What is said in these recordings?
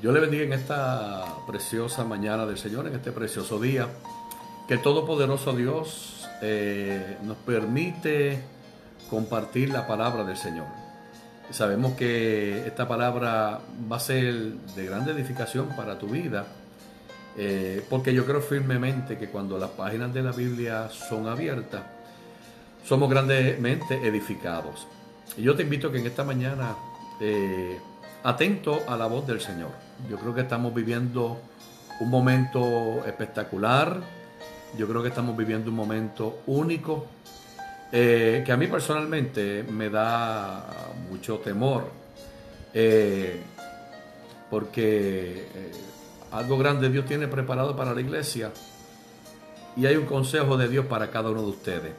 Yo le bendiga en esta preciosa mañana del Señor, en este precioso día, que el Todopoderoso Dios eh, nos permite compartir la palabra del Señor. Sabemos que esta palabra va a ser de gran edificación para tu vida, eh, porque yo creo firmemente que cuando las páginas de la Biblia son abiertas, somos grandemente edificados. Y yo te invito a que en esta mañana, eh, atento a la voz del Señor yo creo que estamos viviendo un momento espectacular. Yo creo que estamos viviendo un momento único eh, que a mí personalmente me da mucho temor. Eh, porque eh, algo grande Dios tiene preparado para la iglesia y hay un consejo de Dios para cada uno de ustedes.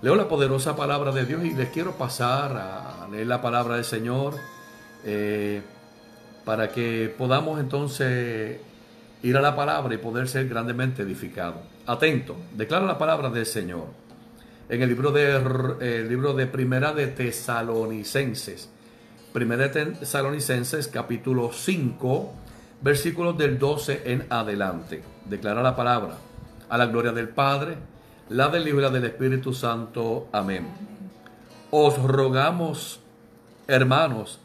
Leo la poderosa palabra de Dios y les quiero pasar a leer la palabra del Señor para que podamos entonces ir a la palabra y poder ser grandemente edificados. Atento, declara la palabra del Señor. En el libro de, libro de Primera de Tesalonicenses, Primera de Tesalonicenses capítulo 5, versículos del 12 en adelante. Declara la palabra. A la gloria del Padre, la del Hijo del Espíritu Santo. Amén. Os rogamos, hermanos,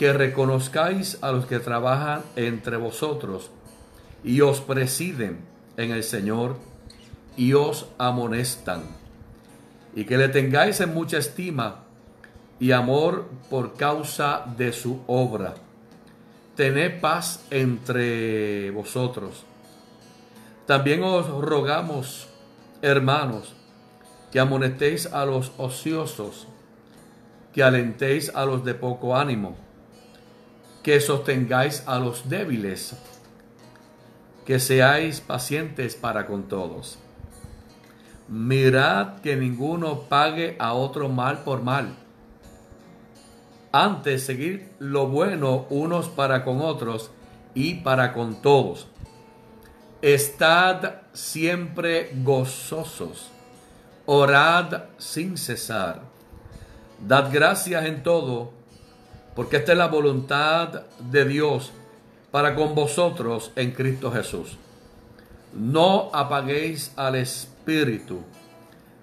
que reconozcáis a los que trabajan entre vosotros y os presiden en el Señor y os amonestan, y que le tengáis en mucha estima y amor por causa de su obra. Tened paz entre vosotros. También os rogamos, hermanos, que amonestéis a los ociosos, que alentéis a los de poco ánimo que sostengáis a los débiles, que seáis pacientes para con todos. Mirad que ninguno pague a otro mal por mal. Antes seguir lo bueno unos para con otros y para con todos. Estad siempre gozosos. Orad sin cesar. Dad gracias en todo porque esta es la voluntad de Dios para con vosotros en Cristo Jesús. No apaguéis al Espíritu,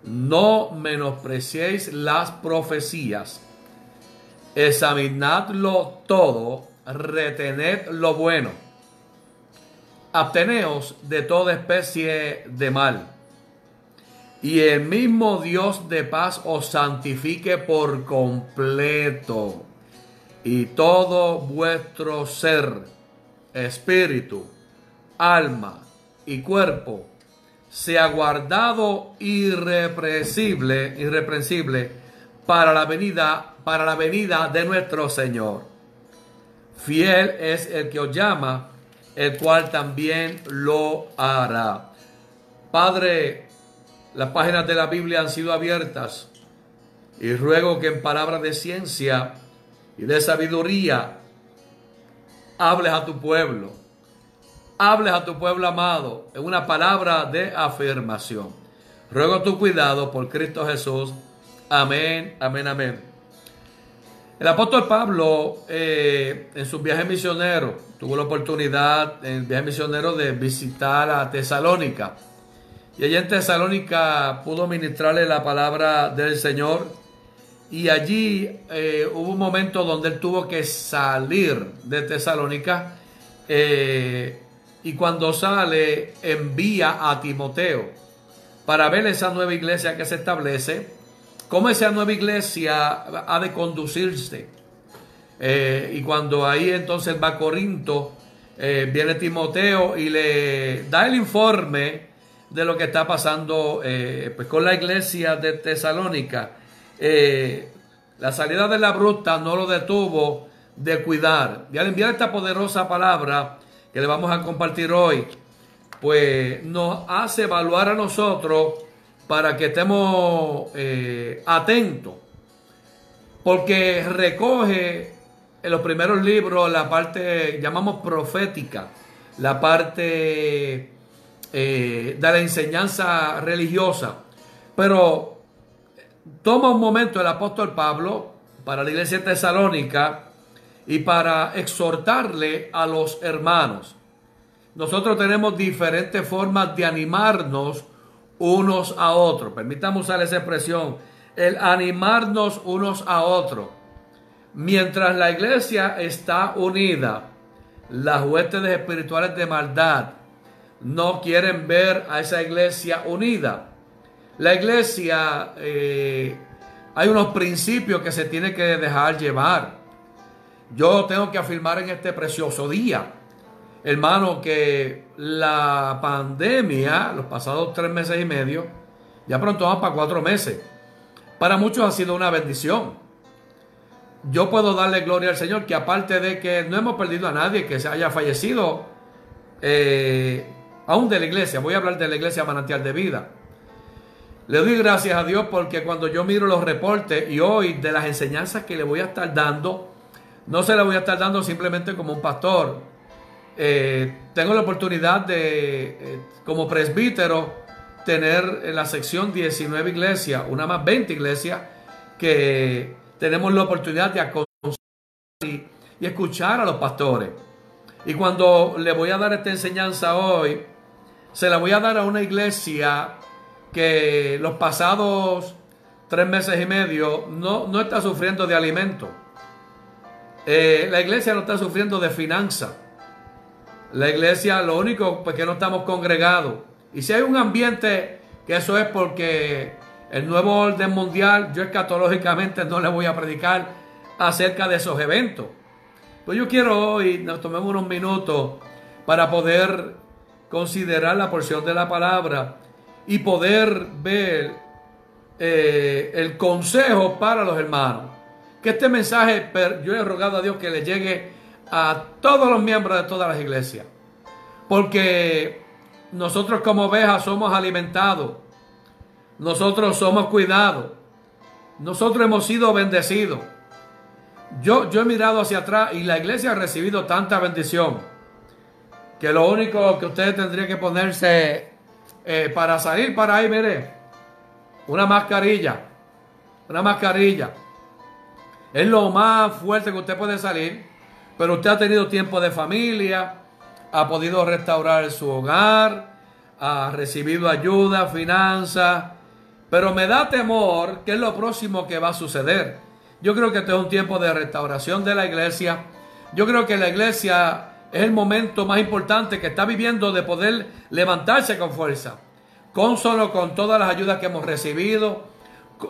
no menospreciéis las profecías, examinadlo todo, retened lo bueno, abteneos de toda especie de mal, y el mismo Dios de paz os santifique por completo y todo vuestro ser, espíritu, alma y cuerpo sea guardado irrepresible, irreprensible para la venida, para la venida de nuestro Señor. Fiel es el que os llama, el cual también lo hará. Padre, las páginas de la Biblia han sido abiertas y ruego que en palabras de ciencia y de sabiduría, hables a tu pueblo. Hables a tu pueblo amado en una palabra de afirmación. Ruego tu cuidado por Cristo Jesús. Amén, amén, amén. El apóstol Pablo eh, en su viaje misionero tuvo la oportunidad en el viaje misionero de visitar a Tesalónica. Y allí en Tesalónica pudo ministrarle la palabra del Señor y allí eh, hubo un momento donde él tuvo que salir de Tesalónica. Eh, y cuando sale, envía a Timoteo para ver esa nueva iglesia que se establece, cómo esa nueva iglesia ha de conducirse. Eh, y cuando ahí entonces va a Corinto, viene Timoteo y le da el informe de lo que está pasando pues con la iglesia de Tesalónica. Eh, la salida de la bruta no lo detuvo de cuidar. Y al enviar esta poderosa palabra que le vamos a compartir hoy, pues nos hace evaluar a nosotros para que estemos eh, atentos. Porque recoge en los primeros libros la parte, llamamos profética, la parte eh, de la enseñanza religiosa. Pero toma un momento el apóstol Pablo para la iglesia tesalónica y para exhortarle a los hermanos. Nosotros tenemos diferentes formas de animarnos unos a otros. Permítame usar esa expresión, el animarnos unos a otros. Mientras la iglesia está unida, las huestes espirituales de maldad no quieren ver a esa iglesia unida. La iglesia, eh, hay unos principios que se tiene que dejar llevar. Yo tengo que afirmar en este precioso día, hermano, que la pandemia, los pasados tres meses y medio, ya pronto vamos para cuatro meses, para muchos ha sido una bendición. Yo puedo darle gloria al Señor que aparte de que no hemos perdido a nadie que se haya fallecido, eh, aún de la iglesia, voy a hablar de la iglesia manantial de vida. Le doy gracias a Dios porque cuando yo miro los reportes y hoy de las enseñanzas que le voy a estar dando, no se las voy a estar dando simplemente como un pastor. Eh, tengo la oportunidad de, eh, como presbítero, tener en la sección 19 iglesias, una más 20 iglesias, que tenemos la oportunidad de aconsejar y, y escuchar a los pastores. Y cuando le voy a dar esta enseñanza hoy, se la voy a dar a una iglesia que los pasados tres meses y medio no, no está sufriendo de alimento. Eh, la iglesia no está sufriendo de finanzas. La iglesia, lo único pues, que no estamos congregados. Y si hay un ambiente, que eso es porque el nuevo orden mundial, yo escatológicamente no le voy a predicar acerca de esos eventos. Pues yo quiero hoy, nos tomemos unos minutos para poder considerar la porción de la palabra y poder ver eh, el consejo para los hermanos. Que este mensaje, yo he rogado a Dios que le llegue a todos los miembros de todas las iglesias. Porque nosotros como ovejas somos alimentados. Nosotros somos cuidados. Nosotros hemos sido bendecidos. Yo, yo he mirado hacia atrás y la iglesia ha recibido tanta bendición que lo único que ustedes tendrían que ponerse eh, para salir para ahí, mire, una mascarilla, una mascarilla. Es lo más fuerte que usted puede salir, pero usted ha tenido tiempo de familia, ha podido restaurar su hogar, ha recibido ayuda, finanzas, pero me da temor que es lo próximo que va a suceder. Yo creo que este es un tiempo de restauración de la iglesia. Yo creo que la iglesia es el momento más importante que está viviendo de poder levantarse con fuerza. Con solo con todas las ayudas que hemos recibido.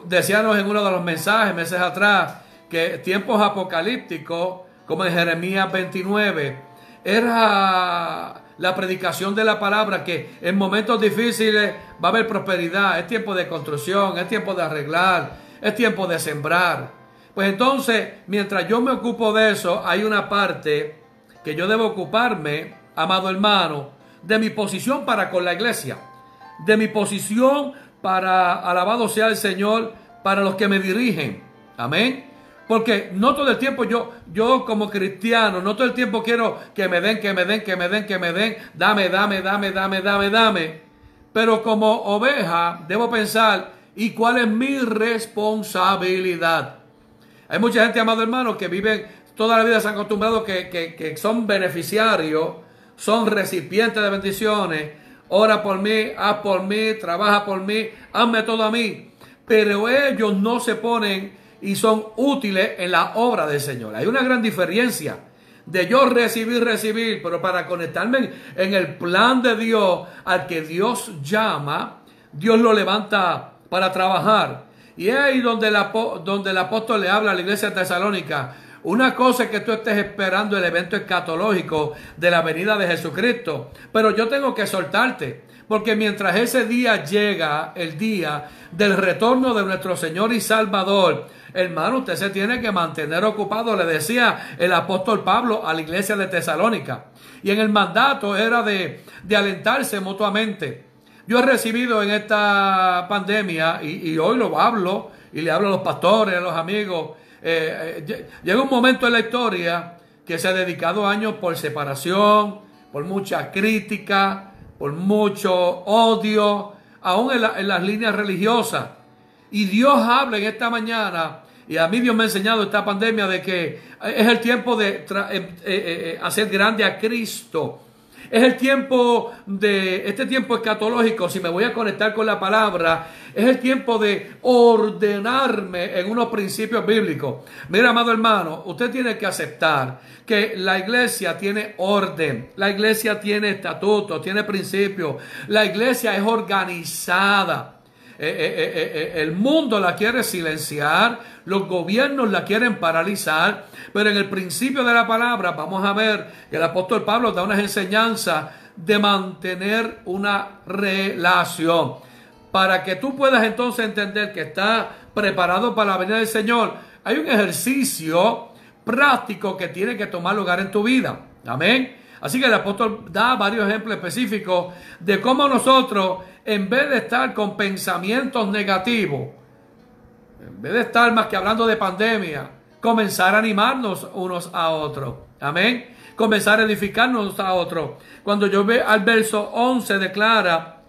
Decíamos en uno de los mensajes meses atrás que tiempos apocalípticos, como en Jeremías 29, era la predicación de la palabra que en momentos difíciles va a haber prosperidad, es tiempo de construcción, es tiempo de arreglar, es tiempo de sembrar. Pues entonces, mientras yo me ocupo de eso, hay una parte que yo debo ocuparme, amado hermano, de mi posición para con la iglesia, de mi posición para, alabado sea el Señor, para los que me dirigen. Amén. Porque no todo el tiempo yo, yo como cristiano, no todo el tiempo quiero que me den, que me den, que me den, que me den, dame, dame, dame, dame, dame, dame. Pero como oveja debo pensar, ¿y cuál es mi responsabilidad? Hay mucha gente, amado hermano, que viven toda la vida se han acostumbrado que, que, son beneficiarios, son recipientes de bendiciones. Ora por mí, haz por mí, trabaja por mí, hazme todo a mí. Pero ellos no se ponen y son útiles en la obra del Señor. Hay una gran diferencia de yo recibir, recibir, pero para conectarme en el plan de Dios al que Dios llama, Dios lo levanta para trabajar. Y es ahí donde el, donde el apóstol le habla a la iglesia tesalónica. Una cosa es que tú estés esperando el evento escatológico de la venida de Jesucristo, pero yo tengo que soltarte, porque mientras ese día llega, el día del retorno de nuestro Señor y Salvador, hermano, usted se tiene que mantener ocupado, le decía el apóstol Pablo a la iglesia de Tesalónica. Y en el mandato era de, de alentarse mutuamente. Yo he recibido en esta pandemia, y, y hoy lo hablo, y le hablo a los pastores, a los amigos, eh, eh, llega un momento en la historia que se ha dedicado años por separación, por mucha crítica, por mucho odio, aún en, las líneas religiosas. Y Dios habla en esta mañana Y a mí Dios me ha enseñado esta pandemia de que es el tiempo de eh, hacer grande a Cristo. Es el tiempo de, este tiempo escatológico, si me voy a conectar con la palabra, es el tiempo de ordenarme en unos principios bíblicos. Mira, amado hermano, usted tiene que aceptar que la iglesia tiene orden, la iglesia tiene estatutos, tiene principios, la iglesia es organizada. Eh, eh, eh, el mundo la quiere silenciar, los gobiernos la quieren paralizar, pero en el principio de la palabra vamos a ver que el apóstol Pablo da unas enseñanzas de mantener una relación. Para que tú puedas entonces entender que está preparado para la venida del Señor, hay un ejercicio práctico que tiene que tomar lugar en tu vida. Amén. Así que el apóstol da varios ejemplos específicos de cómo nosotros en vez de estar con pensamientos negativos, en vez de estar más que hablando de pandemia, comenzar a animarnos unos a otros. Amén. Comenzar a edificarnos a otros. Cuando yo veo al verso 11 declara,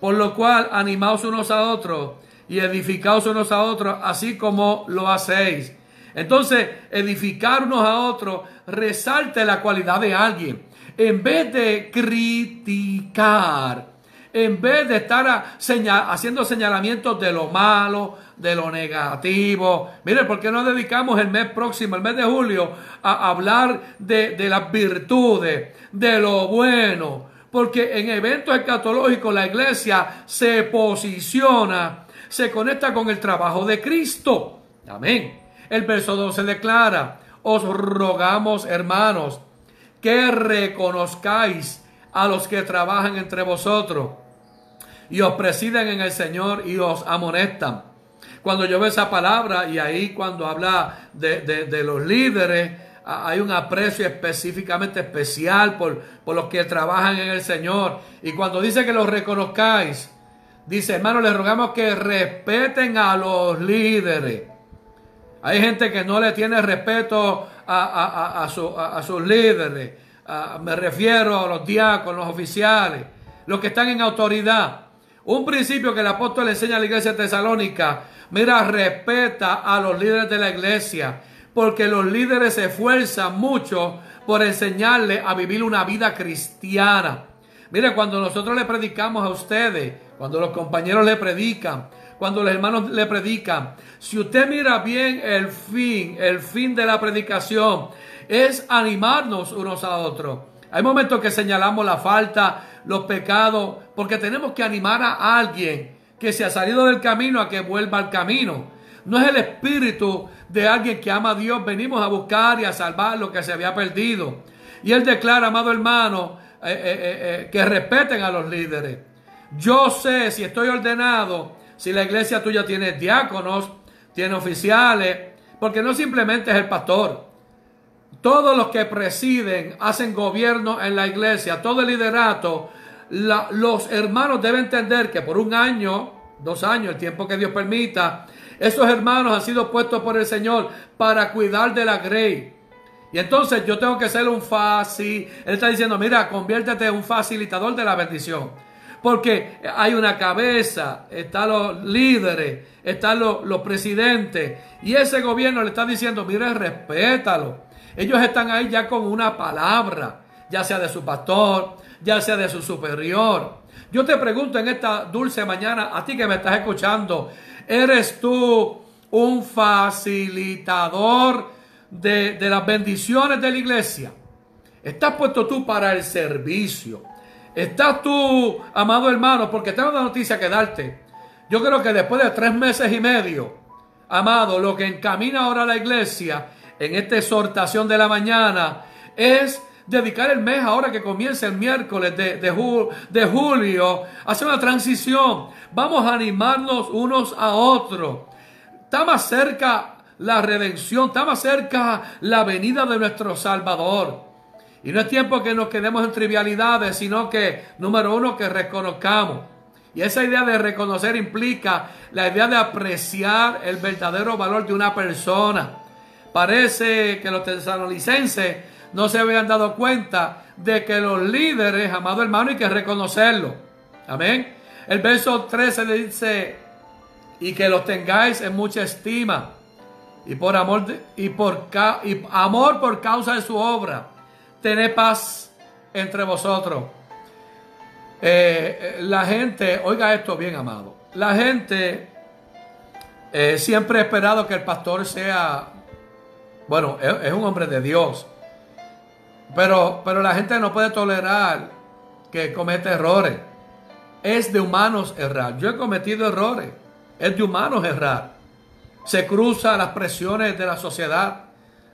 por lo cual animaos unos a otros y edificaos unos a otros, así como lo hacéis. Entonces, edificar unos a otros resalte la cualidad de alguien. En vez de criticar, en vez de estar haciendo señalamientos de lo malo, de lo negativo. Mire, ¿por qué no dedicamos el mes próximo, el mes de julio, a hablar de, de las virtudes, de lo bueno? Porque en eventos escatológicos la iglesia se posiciona, se conecta con el trabajo de Cristo. Amén. El verso 12 declara, os rogamos hermanos que reconozcáis a los que trabajan entre vosotros y os presiden en el Señor y os amonestan. Cuando yo veo esa palabra y ahí cuando habla de, los líderes, hay un aprecio específicamente especial por, por los que trabajan en el Señor. Y cuando dice que los reconozcáis, dice, hermano, les rogamos que respeten a los líderes. Hay gente que no le tiene respeto a, a sus líderes. me refiero a los diáconos, los oficiales, los que están en autoridad. Un principio que el apóstol le enseña a la iglesia tesalónica. Mira, respeta a los líderes de la iglesia. Porque los líderes se esfuerzan mucho por enseñarle a vivir una vida cristiana. Mire, cuando nosotros le predicamos a ustedes, cuando los compañeros le predican, cuando los hermanos le predican, si usted mira bien el fin, el fin de la predicación, es animarnos unos a otros. Hay momentos que señalamos la falta, los pecados, porque tenemos que animar a alguien que se ha salido del camino a que vuelva al camino. No es el espíritu de alguien que ama a Dios. Venimos a buscar y a salvar lo que se había perdido. Y él declara, amado hermano, eh, eh, eh, que respeten a los líderes. Yo sé si estoy ordenado, si la iglesia tuya tiene diáconos, tiene oficiales, porque no simplemente es el pastor. Todos los que presiden, hacen gobierno en la iglesia, todo el liderato, los hermanos deben entender que por un año, dos años, el tiempo que Dios permita, esos hermanos han sido puestos por el Señor para cuidar de la grey. Y entonces yo tengo que ser un fácil. Él está diciendo, mira, conviértete en un facilitador de la bendición. Porque hay una cabeza, están los líderes, están los, presidentes. Y ese gobierno le está diciendo, mire, respétalo. Ellos están ahí ya con una palabra, ya sea de su pastor, ya sea de su superior. Yo te pregunto en esta dulce mañana, a ti que me estás escuchando, ¿eres tú un facilitador de, de las bendiciones de la iglesia? ¿Estás puesto tú para el servicio? ¿Estás tú, amado hermano? Porque tengo una noticia que darte. Yo creo que después de tres meses y medio, amado, lo que encamina ahora la iglesia en esta exhortación de la mañana es dedicar el mes ahora que comienza el miércoles de, de, julio, hacer una transición. Vamos a animarnos unos a otros. Está más cerca la redención, está más cerca la venida de nuestro Salvador. Y no es tiempo que nos quedemos en trivialidades, sino que, número uno, que reconozcamos. Y esa idea de reconocer implica la idea de apreciar el verdadero valor de una persona. Parece que los tesalonicenses no se habían dado cuenta de que los líderes, amado hermano, hay que reconocerlo. Amén. El verso 13 le dice, y que los tengáis en mucha estima. y por amor, y por y amor por causa de su obra, tened paz entre vosotros. Eh, la gente, oiga esto bien, amado. La gente eh, siempre ha esperado que el pastor sea, bueno, es, un hombre de Dios. Pero, pero la gente no puede tolerar que cometa errores. Es de humanos errar. Yo he cometido errores. Es de humanos errar. Se cruza las presiones de la sociedad.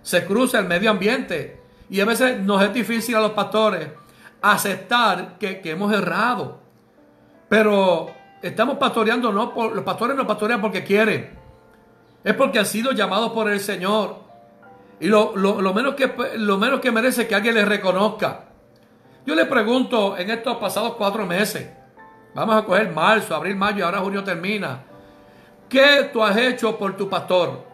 Se cruza el medio ambiente. Y a veces nos es difícil a los pastores aceptar que, hemos errado. Pero estamos pastoreando, no por, los pastores no pastorean porque quieren. Es porque han sido llamados por el Señor. Y lo, menos que, lo menos que merece que alguien les reconozca. Yo le pregunto en estos pasados cuatro meses, vamos a coger marzo, abril, mayo y ahora junio termina. ¿Qué tú has hecho por tu pastor?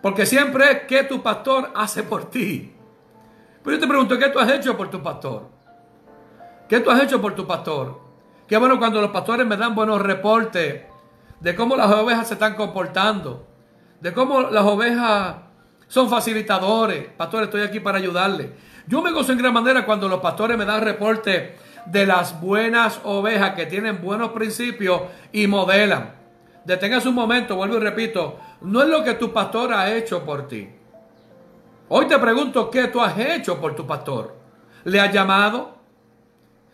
Porque siempre es que tu pastor hace por ti. Pero yo te pregunto, ¿qué tú has hecho por tu pastor? ¿Qué tú has hecho por tu pastor? Qué bueno cuando los pastores me dan buenos reportes de cómo las ovejas se están comportando, de cómo las ovejas son facilitadores. Pastor, estoy aquí para ayudarle. Yo me gozo en gran manera cuando los pastores me dan reportes de las buenas ovejas que tienen buenos principios y modelan. Detengas un momento, vuelvo y repito, no es lo que tu pastor ha hecho por ti. Hoy te pregunto, ¿qué tú has hecho por tu pastor? ¿Le has llamado?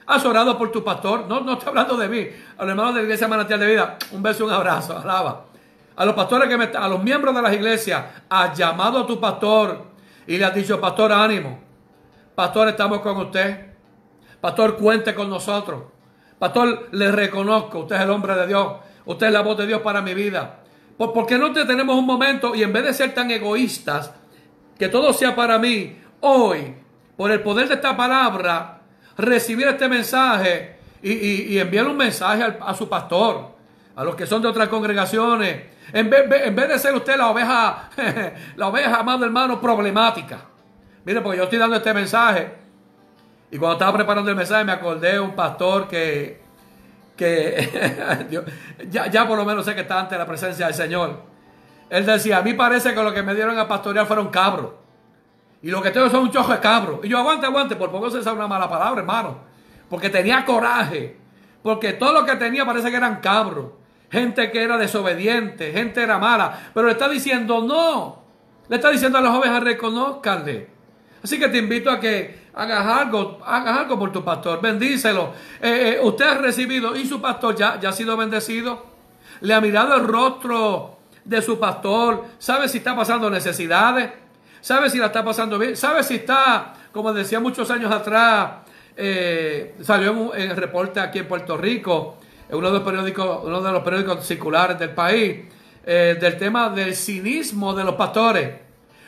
¿Has orado por tu pastor? No, no estoy hablando de mí. A los hermanos de la iglesia Manantial de Vida, un beso un abrazo. Alaba. A los pastores que me a los miembros de las iglesias, has llamado a tu pastor y le has dicho, pastor, ánimo. Pastor, estamos con usted. Pastor, cuente con nosotros. Pastor, le reconozco, usted es el hombre de Dios. Usted es la voz de Dios para mi vida. ¿Por, qué no te tenemos un momento y en vez de ser tan egoístas, que todo sea para mí, hoy, por el poder de esta palabra, recibir este mensaje y, enviar un mensaje a su pastor, a los que son de otras congregaciones. En vez, en vez de ser usted la oveja, la oveja, amado hermano, problemática. Mire, porque yo estoy dando este mensaje. Y cuando estaba preparando el mensaje me acordé de un pastor que, que ya, ya por lo menos sé que está ante la presencia del Señor. Él decía, a mí parece que lo que me dieron a pastorear fueron cabros. Y lo que tengo son un chojo de cabros. Y yo aguante, aguante, por poco se sabe una mala palabra, hermano. Porque tenía coraje. Porque todo lo que tenía parece que eran cabros. Gente que era desobediente, gente era mala. Pero le está diciendo, no. Le está diciendo a las ovejas, reconozcanle. Así que te invito a que hagas algo, hagas algo por tu pastor. Bendícelo. Eh, eh, usted ha recibido y su pastor ya, ya ha sido bendecido. Le ha mirado el rostro de su pastor. Sabe si está pasando necesidades sabe si la está pasando bien, sabe si está, como decía muchos años atrás, eh, salió en el reporte aquí en Puerto Rico, en uno de los periódicos, uno de los periódicos circulares del país, eh, del tema del cinismo de los pastores.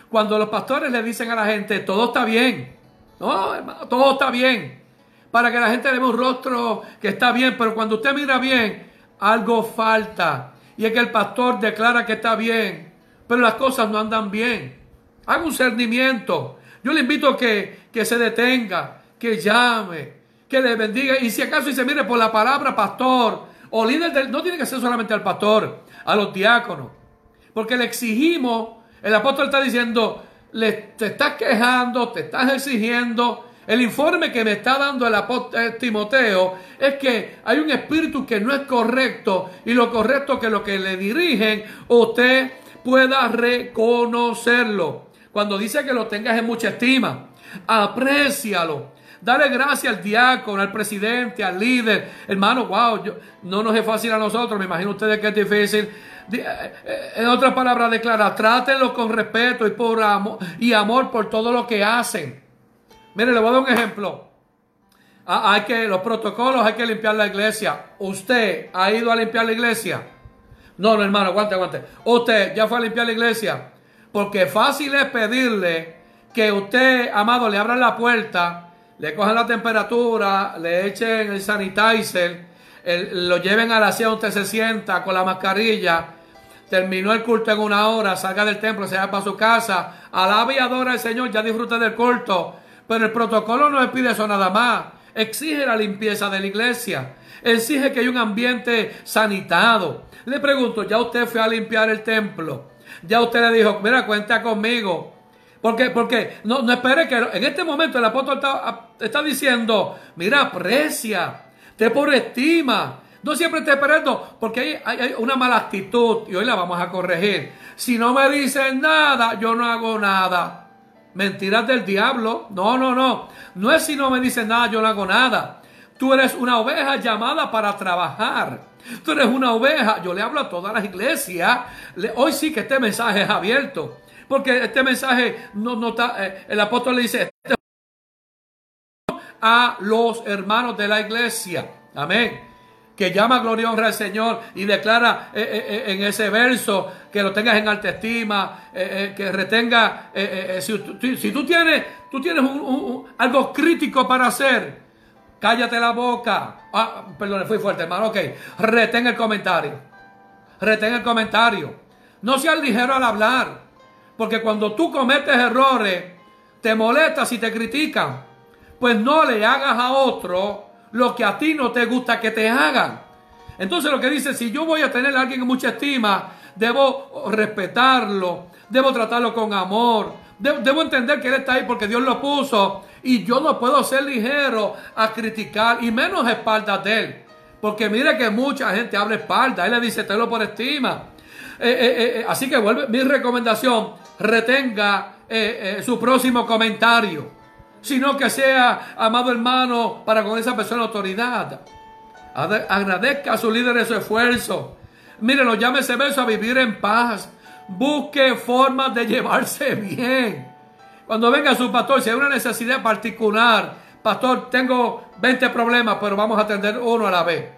Cuando los pastores le dicen a la gente, todo está bien, no, todo está bien, para que la gente le vea un rostro que está bien, pero cuando usted mira bien, algo falta. Y es que el pastor declara que está bien, pero las cosas no andan bien. Haga un cernimiento. Yo le invito a que, que se detenga, que llame, que le bendiga. Y si acaso dice, mire, por la palabra pastor o líder del, no tiene que ser solamente al pastor, a los diáconos. Porque le exigimos, el apóstol está diciendo, le, te estás quejando, te estás exigiendo. El informe que me está dando el apóstol Timoteo es que hay un espíritu que no es correcto y lo correcto que lo que le dirigen usted pueda reconocerlo. Cuando dice que lo tengas en mucha estima, aprécialo. Dale gracias al diácono, al presidente, al líder. Hermano, wow, no nos es fácil a nosotros, me imagino ustedes que es difícil. Eh, eh, en otras palabras, declara, trátenlo con respeto y, por amor, y amor por todo lo que hacen. Mire, le voy a dar un ejemplo. Ah, hay que, los protocolos, hay que limpiar la iglesia. ¿Usted ha ido a limpiar la iglesia? No, no, hermano, aguante, aguante. ¿Usted ya fue a limpiar la iglesia? Porque fácil es pedirle que usted, amado, le abran la puerta, le cojan la temperatura, le echen el sanitizer, lo lleven a la silla donde usted se sienta con la mascarilla, terminó el culto en una hora, salga del templo, se va para su casa, alaba y adora al Señor, ya disfruta del culto. Pero el protocolo no pide eso nada más, exige la limpieza de la iglesia, exige que haya un ambiente sanitado. Le pregunto, ¿ya usted fue a limpiar el templo? Ya usted le dijo, mira, cuenta conmigo. Porque, porque no, no espere que en este momento el apóstol está, está diciendo, mira, aprecia, te por estima. No siempre esté esperando, porque hay, hay, una mala actitud y hoy la vamos a corregir. Si no me dicen nada, yo no hago nada. Mentiras del diablo. No, no, no. No es si no me dicen nada, yo no hago nada. Tú eres una oveja llamada para trabajar. Tú eres una oveja. Yo le hablo a todas las iglesias. Hoy sí que este mensaje es abierto. Porque este mensaje no, no está. Eh, el apóstol le dice este a los hermanos de la iglesia. Amén que llama gloria y honra al Señor y declara eh, eh, en ese verso que lo tengas en alta estima, que retenga, si, tú tienes, tú tienes algo crítico para hacer, Cállate la boca. Ah, perdón, fui fuerte, hermano. Ok. Retén el comentario. Retén el comentario. No seas ligero al hablar. Porque cuando tú cometes errores, te molestas y te critican. Pues no le hagas a otro lo que a ti no te gusta que te hagan. Entonces lo que dice, si yo voy a tener a alguien en mucha estima, debo respetarlo, debo tratarlo con amor, debo entender que él está ahí porque Dios lo puso y yo no puedo ser ligero a criticar y menos espaldas de él. Porque mire que mucha gente habla espalda. Él le dice, tenlo por estima. Eh, eh, eh, así que vuelve mi recomendación, retenga su próximo comentario. Sino que sea, amado hermano, para con esa persona autoridad. Agradezca a su líder su esfuerzo. Mire, lo llame ese a vivir en paz. Busque formas de llevarse bien. Cuando venga su pastor, si hay una necesidad particular, pastor, tengo 20 problemas, pero vamos a atender uno a la vez.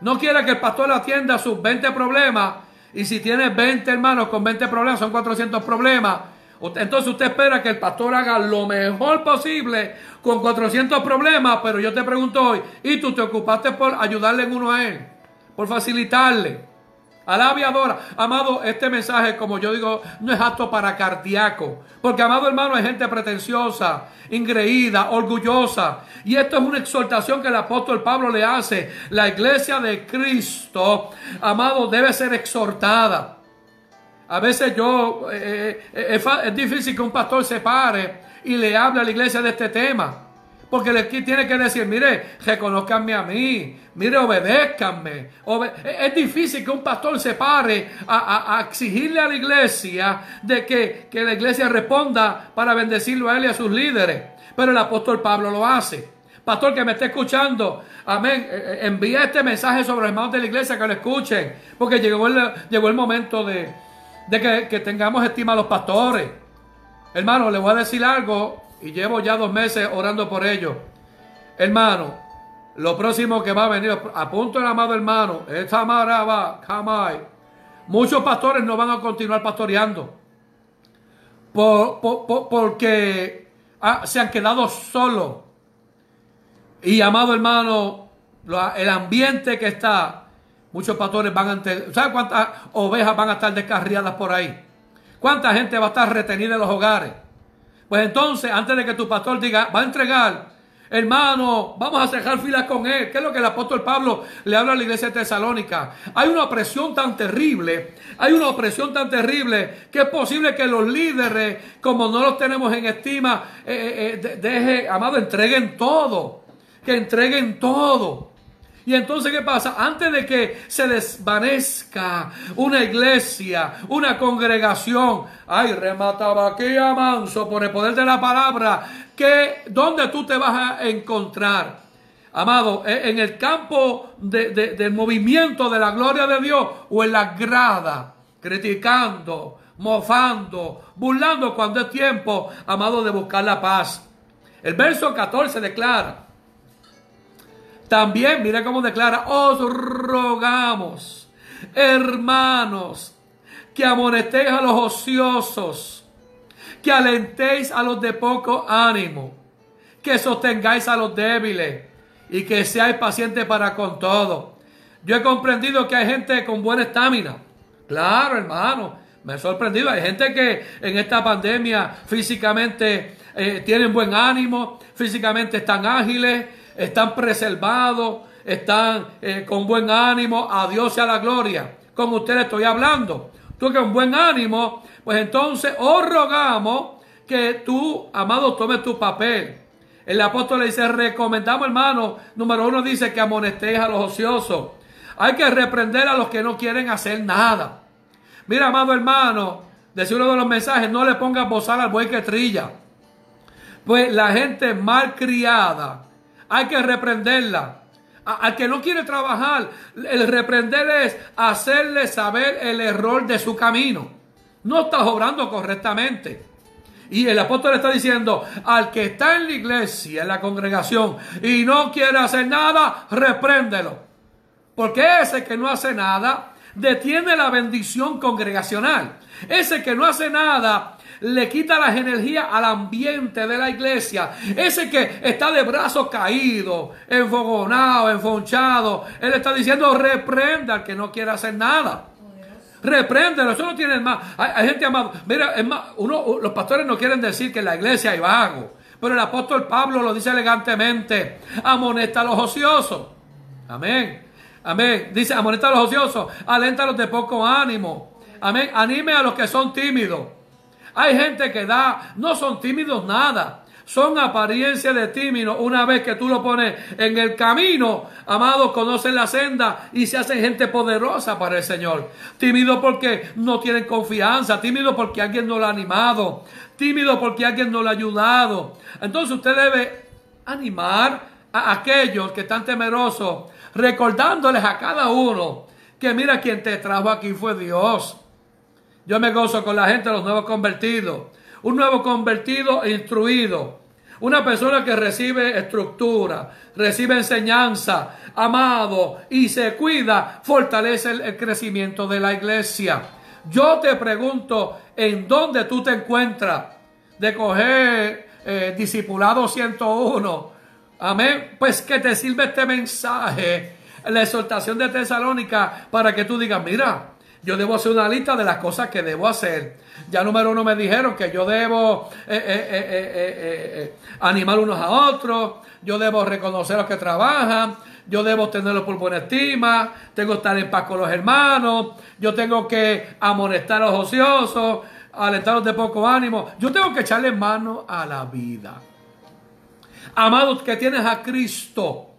No quiera que el pastor atienda sus 20 problemas y si tiene 20 hermanos con 20 problemas, son 400 problemas. Entonces usted espera que el pastor haga lo mejor posible con 400 problemas, pero yo te pregunto hoy, ¿y tú te ocupaste por ayudarle en uno a él? Por facilitarle. Alabe adora. Amado, este mensaje, como yo digo, no es apto para cardíaco. Porque, amado hermano, hay gente pretenciosa, ingreída, orgullosa. Y esto es una exhortación que el apóstol Pablo le hace. La iglesia de Cristo, amado, debe ser exhortada. A veces yo, eh, eh, eh, es difícil que un pastor se pare y le hable a la iglesia de este tema. Porque le tiene que decir, mire, reconozcanme a mí, mire, obedézcanme. es difícil que un pastor se pare a, exigirle a la iglesia de que, la iglesia responda para bendecirlo a él y a sus líderes. Pero el apóstol Pablo lo hace. Pastor que me esté escuchando, amén, envía este mensaje sobre los hermanos de la iglesia que lo escuchen. Porque llegó el momento de, de que, que tengamos estima a los pastores. Hermano, le voy a decir algo y llevo ya dos meses orando por ellos. Hermano, lo próximo que va a venir, a punto el amado hermano, esta va, jamás. Muchos pastores no van a continuar pastoreando. porque ah, se han quedado solos. Y amado hermano, el ambiente que está, muchos pastores van a... ¿Sabe cuántas ovejas van a estar descarriadas por ahí? ¿Cuánta gente va a estar retenida en los hogares? Pues entonces, antes de que tu pastor diga, va a entregar, hermano, vamos a cerrar filas con él. ¿Qué es lo que el apóstol Pablo le habla a la iglesia de Tesalónica? Hay una opresión tan terrible, hay una opresión tan terrible que es posible que los líderes, como no los tenemos en estima, eh, eh, eh, deje, amado, entreguen todo. Que entreguen todo. Y entonces, ¿qué pasa? Antes de que se desvanezca una iglesia, una congregación, ay, remataba aquí a manso por el poder de la palabra, que ¿dónde tú te vas a encontrar? Amado, e, en el campo del movimiento de la gloria de Dios o en la grada, criticando, mofando, burlando cuando es tiempo, amado, de buscar la paz. El verso 14 declara, también, mire cómo declara, os rogamos, hermanos, que amonestéis a los ociosos, que alentéis a los de poco ánimo, que sostengáis a los débiles y que seáis pacientes para con todo. Yo he comprendido que hay gente con buena estamina. Claro, hermano, me he sorprendido. Hay gente que en esta pandemia físicamente eh, tienen buen ánimo, físicamente están ágiles, están preservados, están eh, con buen ánimo, a Dios y a la gloria. Como ustedes estoy hablando. tú un buen ánimo, pues entonces os rogamos que tú, amado, tomes tu papel. El apóstol le dice, recomendamos, hermano, número uno dice que amonestéis a los ociosos. Hay que reprender a los que no quieren hacer nada. Mira, amado hermano, decía uno de los mensajes, no le pongas bozal al buey que trilla. Pues la gente mal criada, hay que reprenderla. Al que no quiere trabajar, el reprender es hacerle saber el error de su camino. No estás obrando correctamente. Y el apóstol está diciendo, al que está en la iglesia, en la congregación, y no quiere hacer nada, repréndelo. Porque ese que no hace nada, detiene la bendición congregacional. Ese que no hace nada, le quita las energías al ambiente de la iglesia. Ese que está de brazos caídos, enfogonado, enfonchado. Él está diciendo, reprenda al que no quiere hacer nada. Repréndelo, eso no tiene más. Hay, gente amada. Mira, uno, los pastores no quieren decir que en la iglesia hay vago. Pero el apóstol Pablo lo dice elegantemente. Amonesta a los ociosos. Amén. Amén. Dice, amonesta a los ociosos. Alenta a los de poco ánimo. Amén. Anime a los que son tímidos. Hay gente que da, no son tímidos nada son apariencia de tímido. Una vez que tú lo pones en el camino, amados, conocen la senda y se hacen gente poderosa para el Señor. Tímido porque no tienen confianza, tímido porque alguien no lo ha animado, tímido porque alguien no lo ha ayudado. Entonces usted debe animar a aquellos que están temerosos, recordándoles a cada uno que mira quien te trajo aquí fue Dios. Yo me gozo con la gente, los nuevos convertidos. Un nuevo convertido instruido. Una persona que recibe estructura, recibe enseñanza, amado y se cuida, fortalece el, crecimiento de la iglesia. Yo te pregunto, ¿en dónde tú te encuentras de coger eh, discipulado 101? Amén. Pues que te sirve este mensaje, la exhortación de Tesalónica, para que tú digas, mira, yo debo hacer una lista de las cosas que debo hacer. Ya número uno me dijeron que yo debo eh, eh, eh, animar unos a otros, yo debo reconocer a los que trabajan, yo debo tenerlos por buena estima, tengo que estar en paz con los hermanos, yo tengo que amonestar a los ociosos, alentarlos de poco ánimo, yo tengo que echarle mano a la vida. Amados, que tienes a Cristo,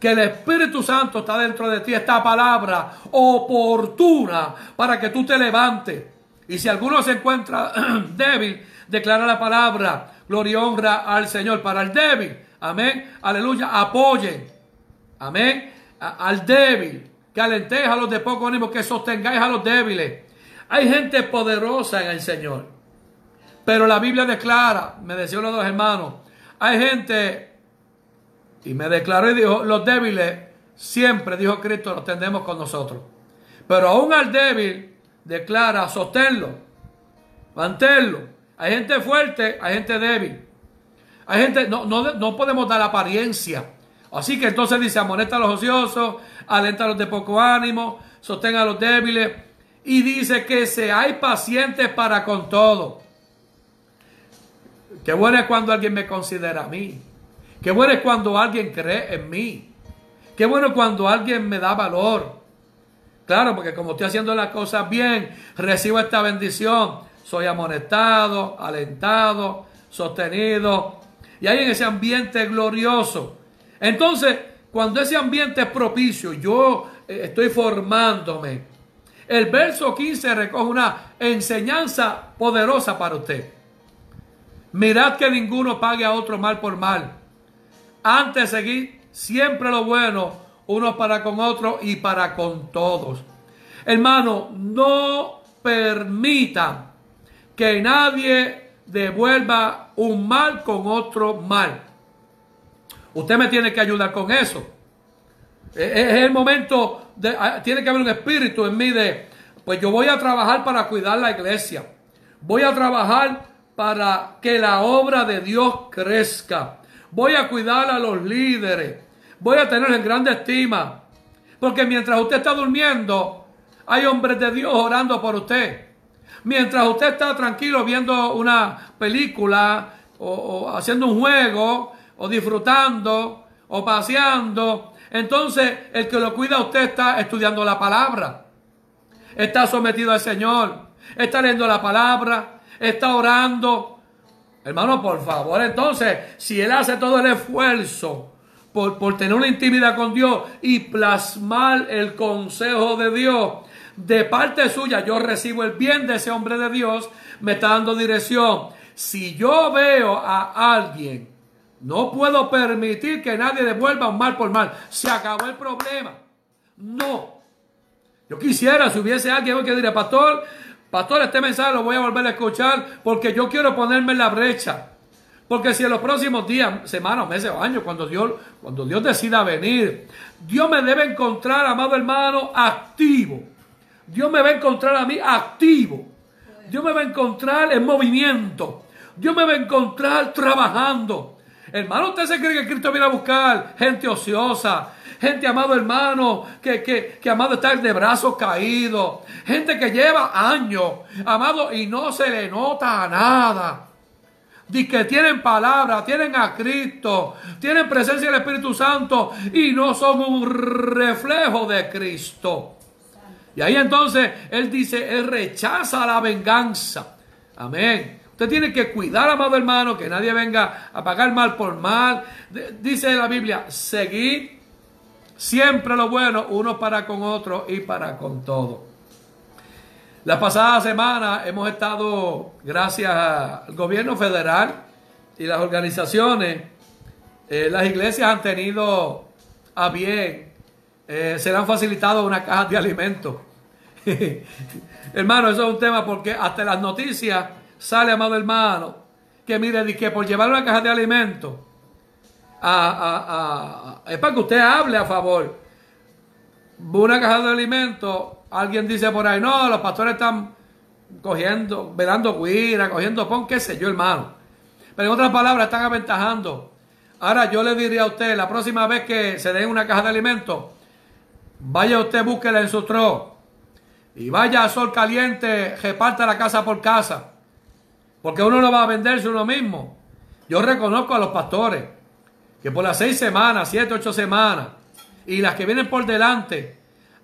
que el Espíritu Santo está dentro de ti, esta palabra oportuna para que tú te levantes. Y si alguno se encuentra débil, declara la palabra, gloria y honra al Señor para el débil. Amén, aleluya, apoyen. Amén, al débil, que alentéis a los de poco ánimo, que sostengáis a los débiles. Hay gente poderosa en el Señor. Pero la Biblia declara, me decían los dos hermanos, hay gente y me declaró y dijo, los débiles siempre, dijo Cristo, los tendemos con nosotros. Pero aún al débil declara, sosténlo, manténlo. Hay gente fuerte, hay gente débil. Hay gente, no, no, podemos dar apariencia. Así que entonces dice, amonesta a los ociosos, alenta a los de poco ánimo, sostenga a los débiles. Y dice que seáis pacientes para con todo. Qué bueno es cuando alguien me considera a mí. Qué bueno es cuando alguien cree en mí. Qué bueno cuando alguien me da valor. Claro, porque como estoy haciendo las cosas bien, recibo esta bendición. Soy amonestado, alentado, sostenido. Y hay en ese ambiente glorioso. Entonces, cuando ese ambiente es propicio, yo eh, estoy formándome. El verso 15 recoge una enseñanza poderosa para usted. Mirad que ninguno pague a otro mal por mal antes seguir siempre lo bueno, uno para con otro y para con todos. Hermano, no permita que nadie devuelva un mal con otro mal. Usted me tiene que ayudar con eso. E, e, es el momento de, ah, tiene que haber un espíritu en mí de, pues yo voy a trabajar para cuidar la iglesia. Voy a trabajar para que la obra de Dios crezca. Voy a cuidar a los líderes. Voy a tener en grande estima. Porque mientras usted está durmiendo, hay hombres de Dios orando por usted. Mientras usted está tranquilo viendo una película o, haciendo un juego o disfrutando o paseando, entonces el que lo cuida a usted está estudiando la palabra. está sometido al Señor, está leyendo la palabra, está orando. Hermano, por favor, entonces, si él hace todo el esfuerzo por, por tener una intimidad con Dios y plasmar el consejo de Dios, de parte suya yo recibo el bien de ese hombre de Dios, me está dando dirección. Si yo veo a alguien, no puedo permitir que nadie devuelva un mal por mal. Se acabó el problema. No. Yo quisiera, si hubiese alguien que diría, pastor, pastor, este mensaje lo voy a volver a escuchar porque yo quiero ponerme en la brecha. Porque si en los próximos días, semanas, meses o años, cuando Dios, cuando Dios decida venir, Dios me debe encontrar, amado hermano, activo. Dios me va a encontrar a mí activo. Dios me va a encontrar en movimiento. Dios me va a encontrar trabajando. Hermano, ¿usted se cree que Cristo viene a buscar gente ociosa? Gente, amado hermano, que, que, que amado está de brazos caídos. Gente que lleva años, amado, y no se le nota nada. Dice que tienen palabra, tienen a Cristo, tienen presencia del Espíritu Santo y no son un reflejo de Cristo. Y ahí entonces él dice, él rechaza la venganza. Amén. Usted tiene que cuidar, amado hermano, que nadie venga a pagar mal por mal. Dice la Biblia, seguir siempre lo bueno, uno para con otro y para con todo. La pasada semana hemos estado, gracias al gobierno federal y las organizaciones, eh, las iglesias han tenido a bien eh, serán facilitados una caja de alimentos. hermano, eso es un tema porque hasta las noticias sale, amado hermano, que mire, que por llevar una caja de alimentos, es para que usted hable a favor. Una caja de alimentos, alguien dice por ahí, no, los pastores están cogiendo, velando cuira, cogiendo pon, qué sé yo, hermano. Pero en otras palabras, están aventajando. Ahora yo le diría a usted, la próxima vez que se den una caja de alimentos, Vaya usted, búsquela en su tro. Y vaya a sol caliente, reparta la casa por casa. Porque uno no va a venderse uno mismo. Yo reconozco a los pastores que por las seis semanas, siete, ocho semanas, y las que vienen por delante,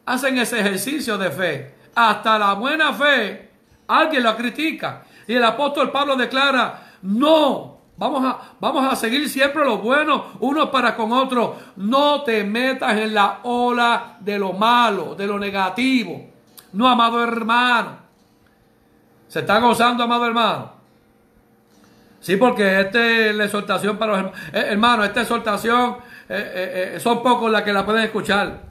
hacen ese ejercicio de fe. Hasta la buena fe, alguien la critica. Y el apóstol Pablo declara, no, Vamos a, vamos a seguir siempre lo bueno, uno para con otro. No te metas en la ola de lo malo, de lo negativo. No, amado hermano. ¿Se está gozando, amado hermano? Sí, porque esta es la exhortación para los eh, hermanos. esta exhortación eh, eh, son pocos las que la pueden escuchar.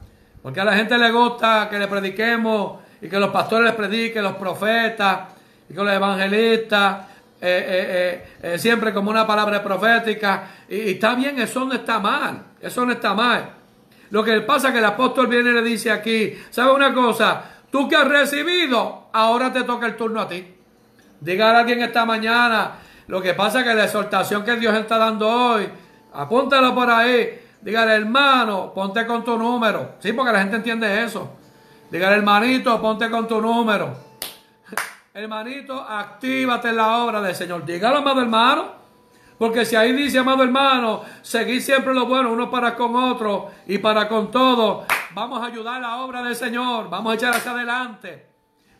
Porque a la gente le gusta que le prediquemos y que los pastores les prediquen, los profetas y que los evangelistas eh, eh, eh, siempre como una palabra profética. Y, está bien, eso no está mal. Eso no está mal. Lo que pasa es que el apóstol viene y le dice aquí, ¿sabe una cosa? Tú que has recibido, ahora te toca el turno a ti. Diga a alguien esta mañana, lo que pasa es que la exhortación que Dios está dando hoy, apúntalo por ahí. Dígale, hermano, ponte con tu número. Sí, porque la gente entiende eso. Dígale, hermanito, ponte con tu número. Hermanito, actívate en la obra del Señor. Dígalo, amado hermano. Porque si ahí dice, amado hermano, seguir siempre lo bueno, uno para con otro y para con todo, vamos a ayudar a la obra del Señor. Vamos a echar hacia adelante.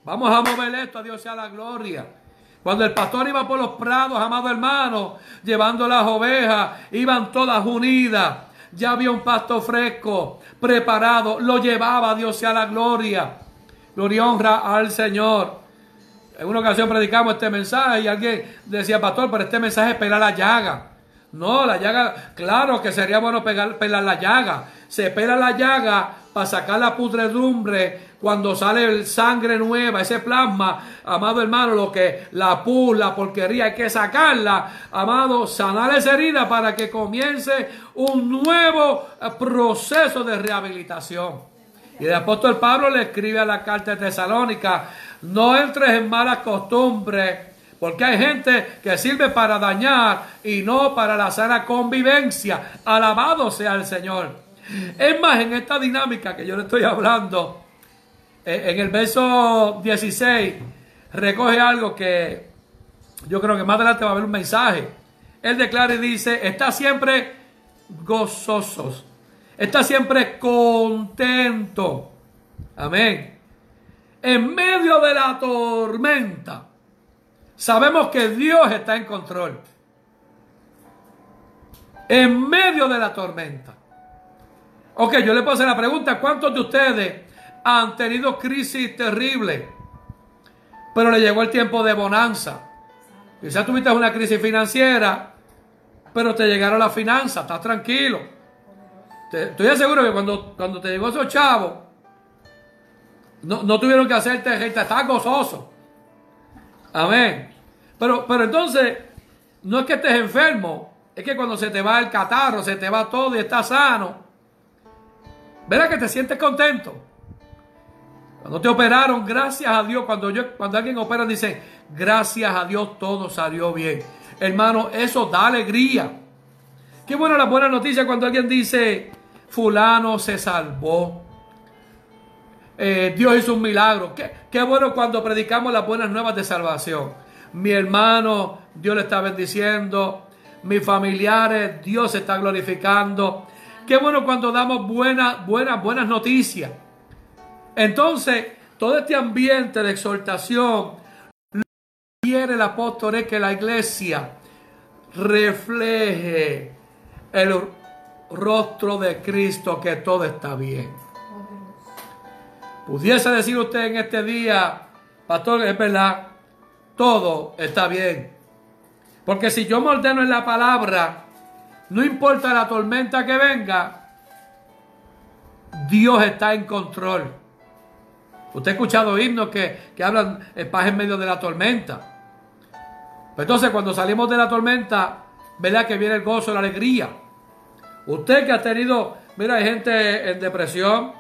Vamos a mover esto, a Dios sea la gloria. Cuando el pastor iba por los prados, amado hermano, llevando las ovejas, iban todas unidas. Ya había un pasto fresco, preparado, lo llevaba, Dios sea la gloria. Gloria y honra al Señor. En una ocasión predicamos este mensaje y alguien decía, pastor, pero este mensaje es pelar la llaga. No, la llaga, claro que sería bueno pelar la llaga. Se pela la llaga para sacar la pudredumbre cuando sale sangre nueva, ese plasma, amado hermano, lo que la pus, la porquería, hay que sacarla, amado, sanar esa herida para que comience un nuevo proceso de rehabilitación. Y el apóstol Pablo le escribe a la carta de Tesalónica, no entres en malas costumbres, porque hay gente que sirve para dañar y no para la sana convivencia. Alabado sea el Señor. Es más, en esta dinámica que yo le estoy hablando, eh, en el verso 16, recoge algo que yo creo que más adelante va a haber un mensaje. Él declara y dice, está siempre gozosos Está siempre contento. Amén. en medio de la tormenta, sabemos que Dios está en control. En medio de la tormenta. Ok, yo le puedo hacer la pregunta, ¿cuántos de ustedes han tenido crisis terribles? Pero le llegó el tiempo de bonanza. Quizás tuviste una crisis financiera, pero te llegaron las finanzas, estás tranquilo. estoy seguro que cuando, cuando te llegó esos chavos, no, tuvieron que hacerte gente, estás gozoso. Amén. Pero, pero entonces, no es que estés enfermo, es que cuando se te va el catarro, se te va todo y estás sano, verás que te sientes contento. Cuando te operaron, gracias a Dios, cuando, yo, cuando alguien opera, dice, gracias a Dios todo salió bien. Hermano, eso da alegría. Qué buena la buena noticia cuando alguien dice, fulano se salvó. Eh, Dios hizo un milagro. Qué, qué bueno cuando predicamos las buenas nuevas de salvación. Mi hermano, Dios le está bendiciendo. Mis familiares, Dios se está glorificando. Qué bueno cuando damos buenas, buenas, buenas noticias. Entonces, todo este ambiente de exhortación, lo que quiere el apóstol es que la iglesia refleje el rostro de Cristo, que todo está bien. Pudiese decir usted en este día, pastor, es verdad, todo está bien. Porque si yo me ordeno en la palabra, no importa la tormenta que venga, Dios está en control. Usted ha escuchado himnos que, hablan en paz en medio de la tormenta. Pues entonces, cuando salimos de la tormenta, ¿verdad que viene el gozo, la alegría? Usted que ha tenido, mira, hay gente en depresión,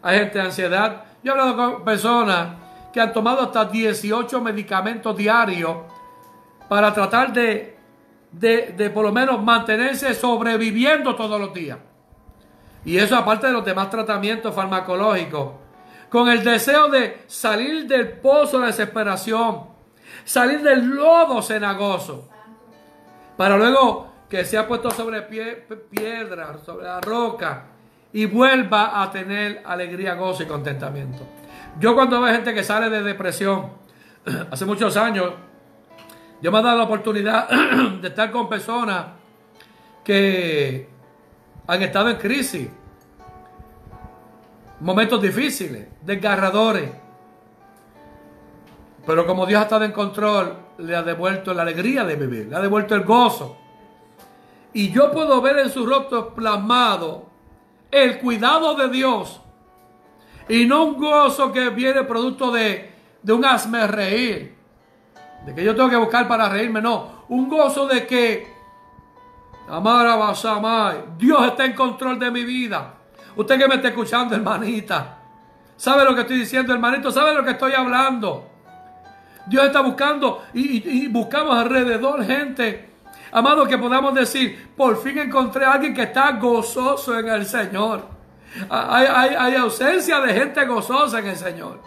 hay gente en ansiedad. Yo he hablado con personas que han tomado hasta 18 medicamentos diarios para tratar de, de, de por lo menos mantenerse sobreviviendo todos los días. Y eso aparte de los demás tratamientos farmacológicos con el deseo de salir del pozo de desesperación, salir del lodo cenagoso, para luego que sea puesto sobre piedra, sobre la roca, y vuelva a tener alegría, gozo y contentamiento. Yo cuando veo gente que sale de depresión, hace muchos años, yo me he dado la oportunidad de estar con personas que han estado en crisis momentos difíciles, desgarradores. Pero como Dios ha estado en control, le ha devuelto la alegría de vivir, le ha devuelto el gozo. Y yo puedo ver en su rostro plasmado el cuidado de Dios. Y no un gozo que viene producto de, un asme reír. De que yo tengo que buscar para reírme. No, un gozo de que, Amara Dios está en control de mi vida. Usted que me está escuchando, hermanita. ¿Sabe lo que estoy diciendo, hermanito? ¿Sabe lo que estoy hablando? Dios está buscando y, buscamos alrededor gente, amado, que podamos decir, por fin encontré a alguien que está gozoso en el Señor. Hay, hay ausencia de gente gozosa en el Señor.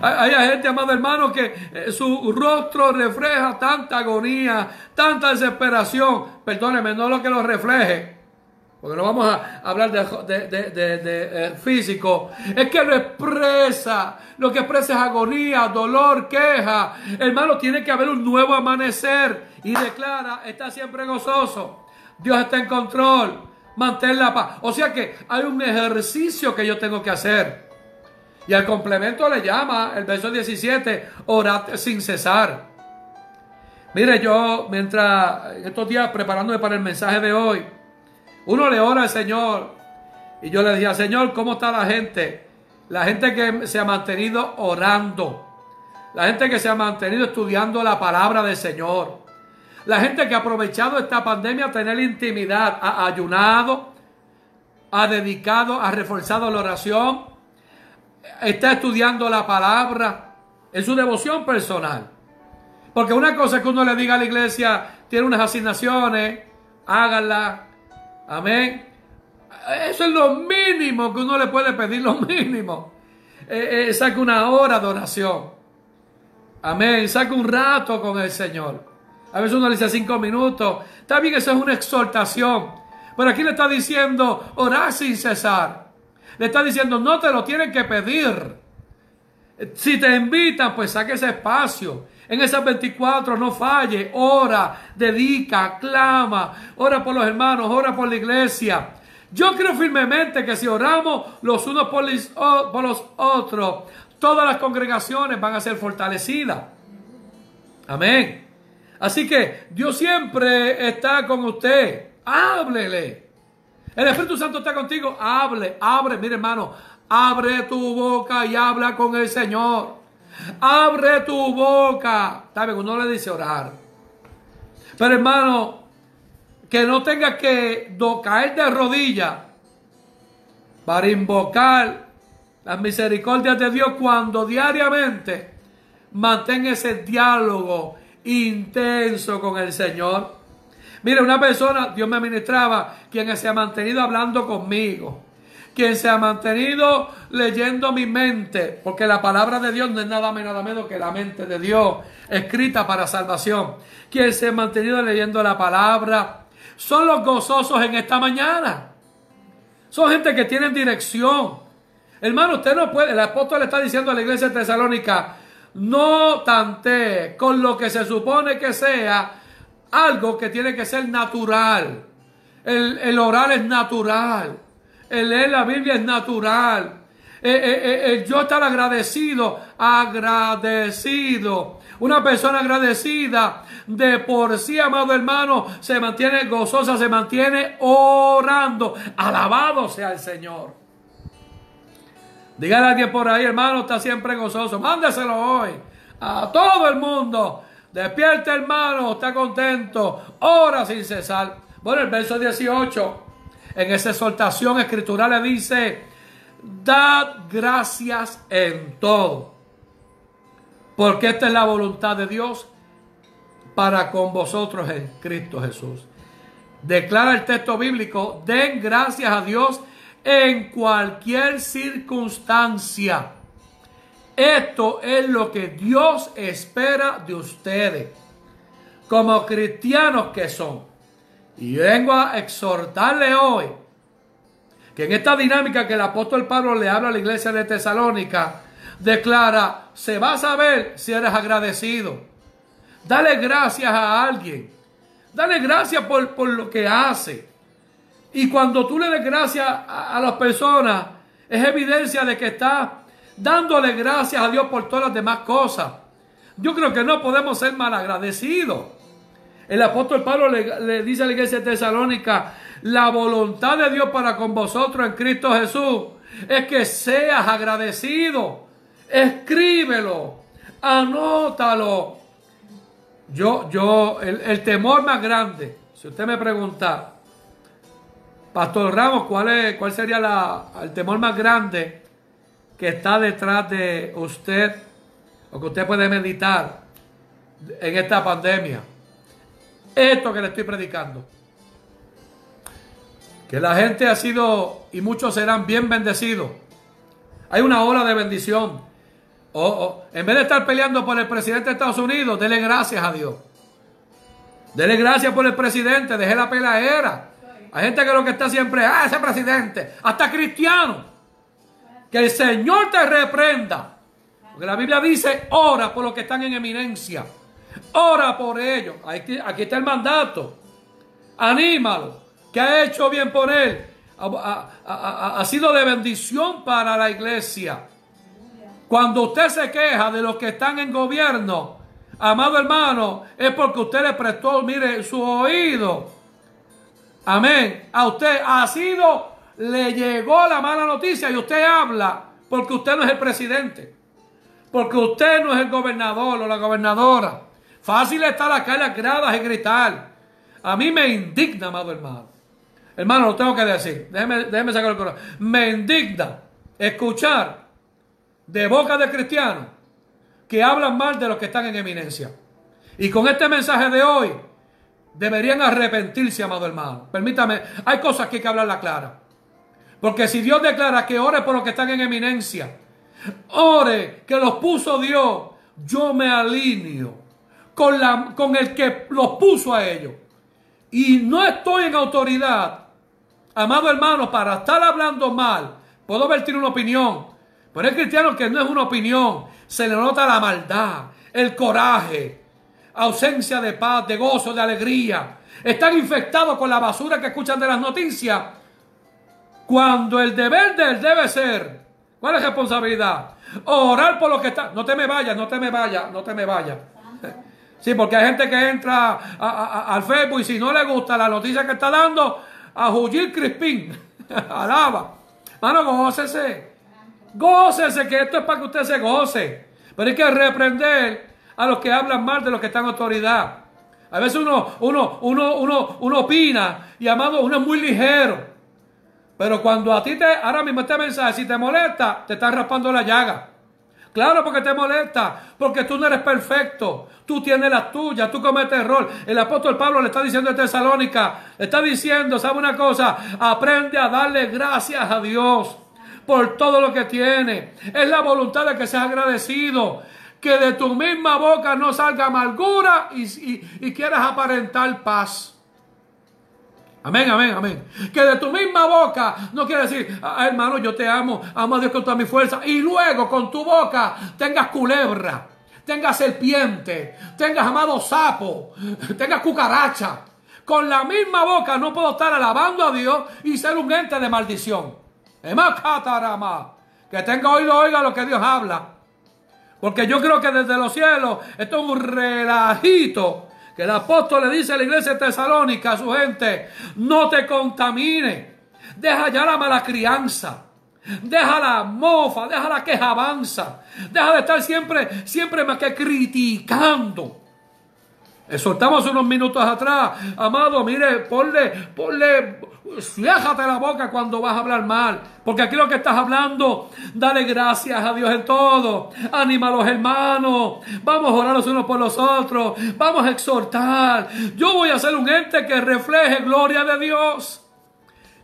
Hay, gente, amado hermano, que eh, su rostro refleja tanta agonía, tanta desesperación. Perdóneme, no lo que lo refleje porque no vamos a hablar de, eh, físico, es que lo expresa, lo que expresa es agonía, dolor, queja. Hermano, tiene que haber un nuevo amanecer y declara, está siempre gozoso, Dios está en control, mantén la paz. O sea que hay un ejercicio que yo tengo que hacer. Y al complemento le llama el verso 17, orad sin cesar. Mire, yo mientras estos días preparándome para el mensaje de hoy, uno le ora al Señor. Y yo le decía, Señor, ¿cómo está la gente? La gente que se ha mantenido orando. La gente que se ha mantenido estudiando la palabra del Señor. La gente que ha aprovechado esta pandemia a tener intimidad, ha ayunado, ha dedicado, ha reforzado la oración, está estudiando la palabra en su devoción personal. Porque una cosa es que uno le diga a la iglesia, tiene unas asignaciones, háganla, Amén. Eso es lo mínimo que uno le puede pedir, lo mínimo. Eh, eh, saca una hora de oración. Amén. Saca un rato con el Señor. A veces uno le dice cinco minutos. Está bien, eso es una exhortación. Pero aquí le está diciendo orar sin cesar. Le está diciendo no te lo tienen que pedir. Si te invitan, pues saque ese espacio. En esas 24 no falle, ora, dedica, clama, ora por los hermanos, ora por la iglesia. Yo creo firmemente que si oramos los unos por los otros, todas las congregaciones van a ser fortalecidas. Amén. Así que Dios siempre está con usted. Háblele. El Espíritu Santo está contigo. Hable, abre, mire hermano, abre tu boca y habla con el Señor. Abre tu boca. ¿Sabe? Uno le dice orar. Pero hermano, que no tenga que caer de rodillas para invocar las misericordias de Dios cuando diariamente mantenga ese diálogo intenso con el Señor. Mire, una persona, Dios me administraba, quien se ha mantenido hablando conmigo, quien se ha mantenido leyendo mi mente, porque la palabra de Dios no es nada más nada menos que la mente de Dios, escrita para salvación. Quien se ha mantenido leyendo la palabra, son los gozosos en esta mañana. Son gente que tienen dirección. Hermano, usted no puede, el apóstol le está diciendo a la iglesia de Tesalónica, no tante con lo que se supone que sea algo que tiene que ser natural. El, orar es natural. El leer la Biblia es natural. Eh, eh, eh, yo estar agradecido, agradecido. Una persona agradecida de por sí, amado hermano, se mantiene gozosa, se mantiene orando. Alabado sea el Señor. Dígale a alguien por ahí, hermano, está siempre gozoso. Mándeselo hoy a todo el mundo. Despierta, hermano, está contento. Ora sin cesar. Bueno, el verso 18, en esa exhortación escritural le dice, dad gracias en todo. Porque esta es la voluntad de Dios para con vosotros en Cristo Jesús. Declara el texto bíblico, den gracias a Dios en cualquier circunstancia. Esto es lo que Dios espera de ustedes, como cristianos que son. Y vengo a exhortarle hoy que en esta dinámica que el apóstol Pablo le habla a la iglesia de Tesalónica, declara, se va a saber si eres agradecido. Dale gracias a alguien. Dale gracias por, por lo que hace. Y cuando tú le des gracias a, las personas, es evidencia de que estás dándole gracias a Dios por todas las demás cosas. Yo creo que no podemos ser malagradecidos. El apóstol Pablo le, dice a la iglesia de Tesalónica, la voluntad de Dios para con vosotros en Cristo Jesús es que seas agradecido. Escríbelo, anótalo. Yo, yo, el, el temor más grande, si usted me pregunta, Pastor Ramos, ¿cuál, es, cuál sería la, el temor más grande que está detrás de usted o que usted puede meditar en esta pandemia? Esto que le estoy predicando. Que la gente ha sido y muchos serán bien bendecidos. Hay una ola de bendición. Oh, En vez de estar peleando por el presidente de Estados Unidos, dele gracias a Dios. Dele gracias por el presidente, deje la pelaera. Hay gente que lo que está siempre, ah, ese presidente, hasta cristiano. Que el Señor te reprenda. Porque la Biblia dice, ora por los que están en eminencia. Ora por ellos. Aquí, está el mandato. Anímalo. Que ha hecho bien por él. Ha, ha sido de bendición para la iglesia. Cuando usted se queja de los que están en gobierno, amado hermano, es porque usted le prestó, mire, su oído Amén. A usted ha sido, le llegó la mala noticia y usted habla porque usted no es el presidente. Porque usted no es el gobernador o la gobernadora. Fácil estar acá en las gradas y gritar. A mí me indigna, amado hermano. Hermano, lo tengo que decir. Déjeme, déjeme sacar el corazón. Me indigna escuchar de boca de cristianos que hablan mal de los que están en eminencia. Y con este mensaje de hoy, deberían arrepentirse, amado hermano. Permítame, hay cosas que hay que hablarla clara. Porque si Dios declara que ore por los que están en eminencia, ore que los puso Dios, yo me alineo con, la, con el que los puso a ellos. Y no estoy en autoridad, amado hermano, para estar hablando mal. Puedo vertir una opinión, Pero hay cristianos que no es una opinión, se le nota la maldad, el coraje, ausencia de paz, de gozo, de alegría. Están infectados con la basura que escuchan de las noticias. Cuando el deber de él debe ser, ¿cuál es la responsabilidad? Orar por lo que está. No te me vayas, no te me vayas, no te me vayas. Sí, porque hay gente que entra al Facebook y si no le gusta la noticia que está dando, a Jujil Crispín. Alaba. Mano, gócese. Gócese, que esto es para que usted se goce. Pero hay que reprender a los que hablan mal de los que están en autoridad. A veces uno, uno, uno, uno, uno opina y amado, uno es muy ligero. Pero cuando a ti te, ahora mismo este mensaje, si te molesta, te está raspando la llaga. Claro, porque te molesta, porque tú no eres perfecto, tú tienes las tuyas, tú cometes error. El apóstol Pablo le está diciendo a Tesalónica, le está diciendo, ¿sabe una cosa? Aprende a darle gracias a Dios por todo lo que tiene. Es la voluntad de que seas agradecido. Que de tu misma boca no salga amargura y, y quieras aparentar paz. Amén, amén, amén. Que de tu misma boca no quiere decir, ah, hermano, yo te amo, amo a Dios con toda mi fuerza. Y luego con tu boca tengas culebra, tengas serpiente, tengas amado sapo, tengas cucaracha. Con la misma boca no puedo estar alabando a Dios y ser un ente de maldición. Que tenga oído, oiga lo que Dios habla. Porque yo creo que desde los cielos esto es un relajito que el apóstol le dice a la iglesia de Tesalónica, a su gente, no te contamine. Deja ya la mala crianza. Deja la mofa, deja la queja avanza. Deja de estar siempre, siempre más que criticando. Exhortamos unos minutos atrás, amado, mire, ponle, ponle, Ciéjate la boca cuando vas a hablar mal. Porque aquí lo que estás hablando, dale gracias a Dios en todo. Anima a los hermanos. Vamos a orar los unos por los otros. Vamos a exhortar. Yo voy a ser un ente que refleje gloria de Dios.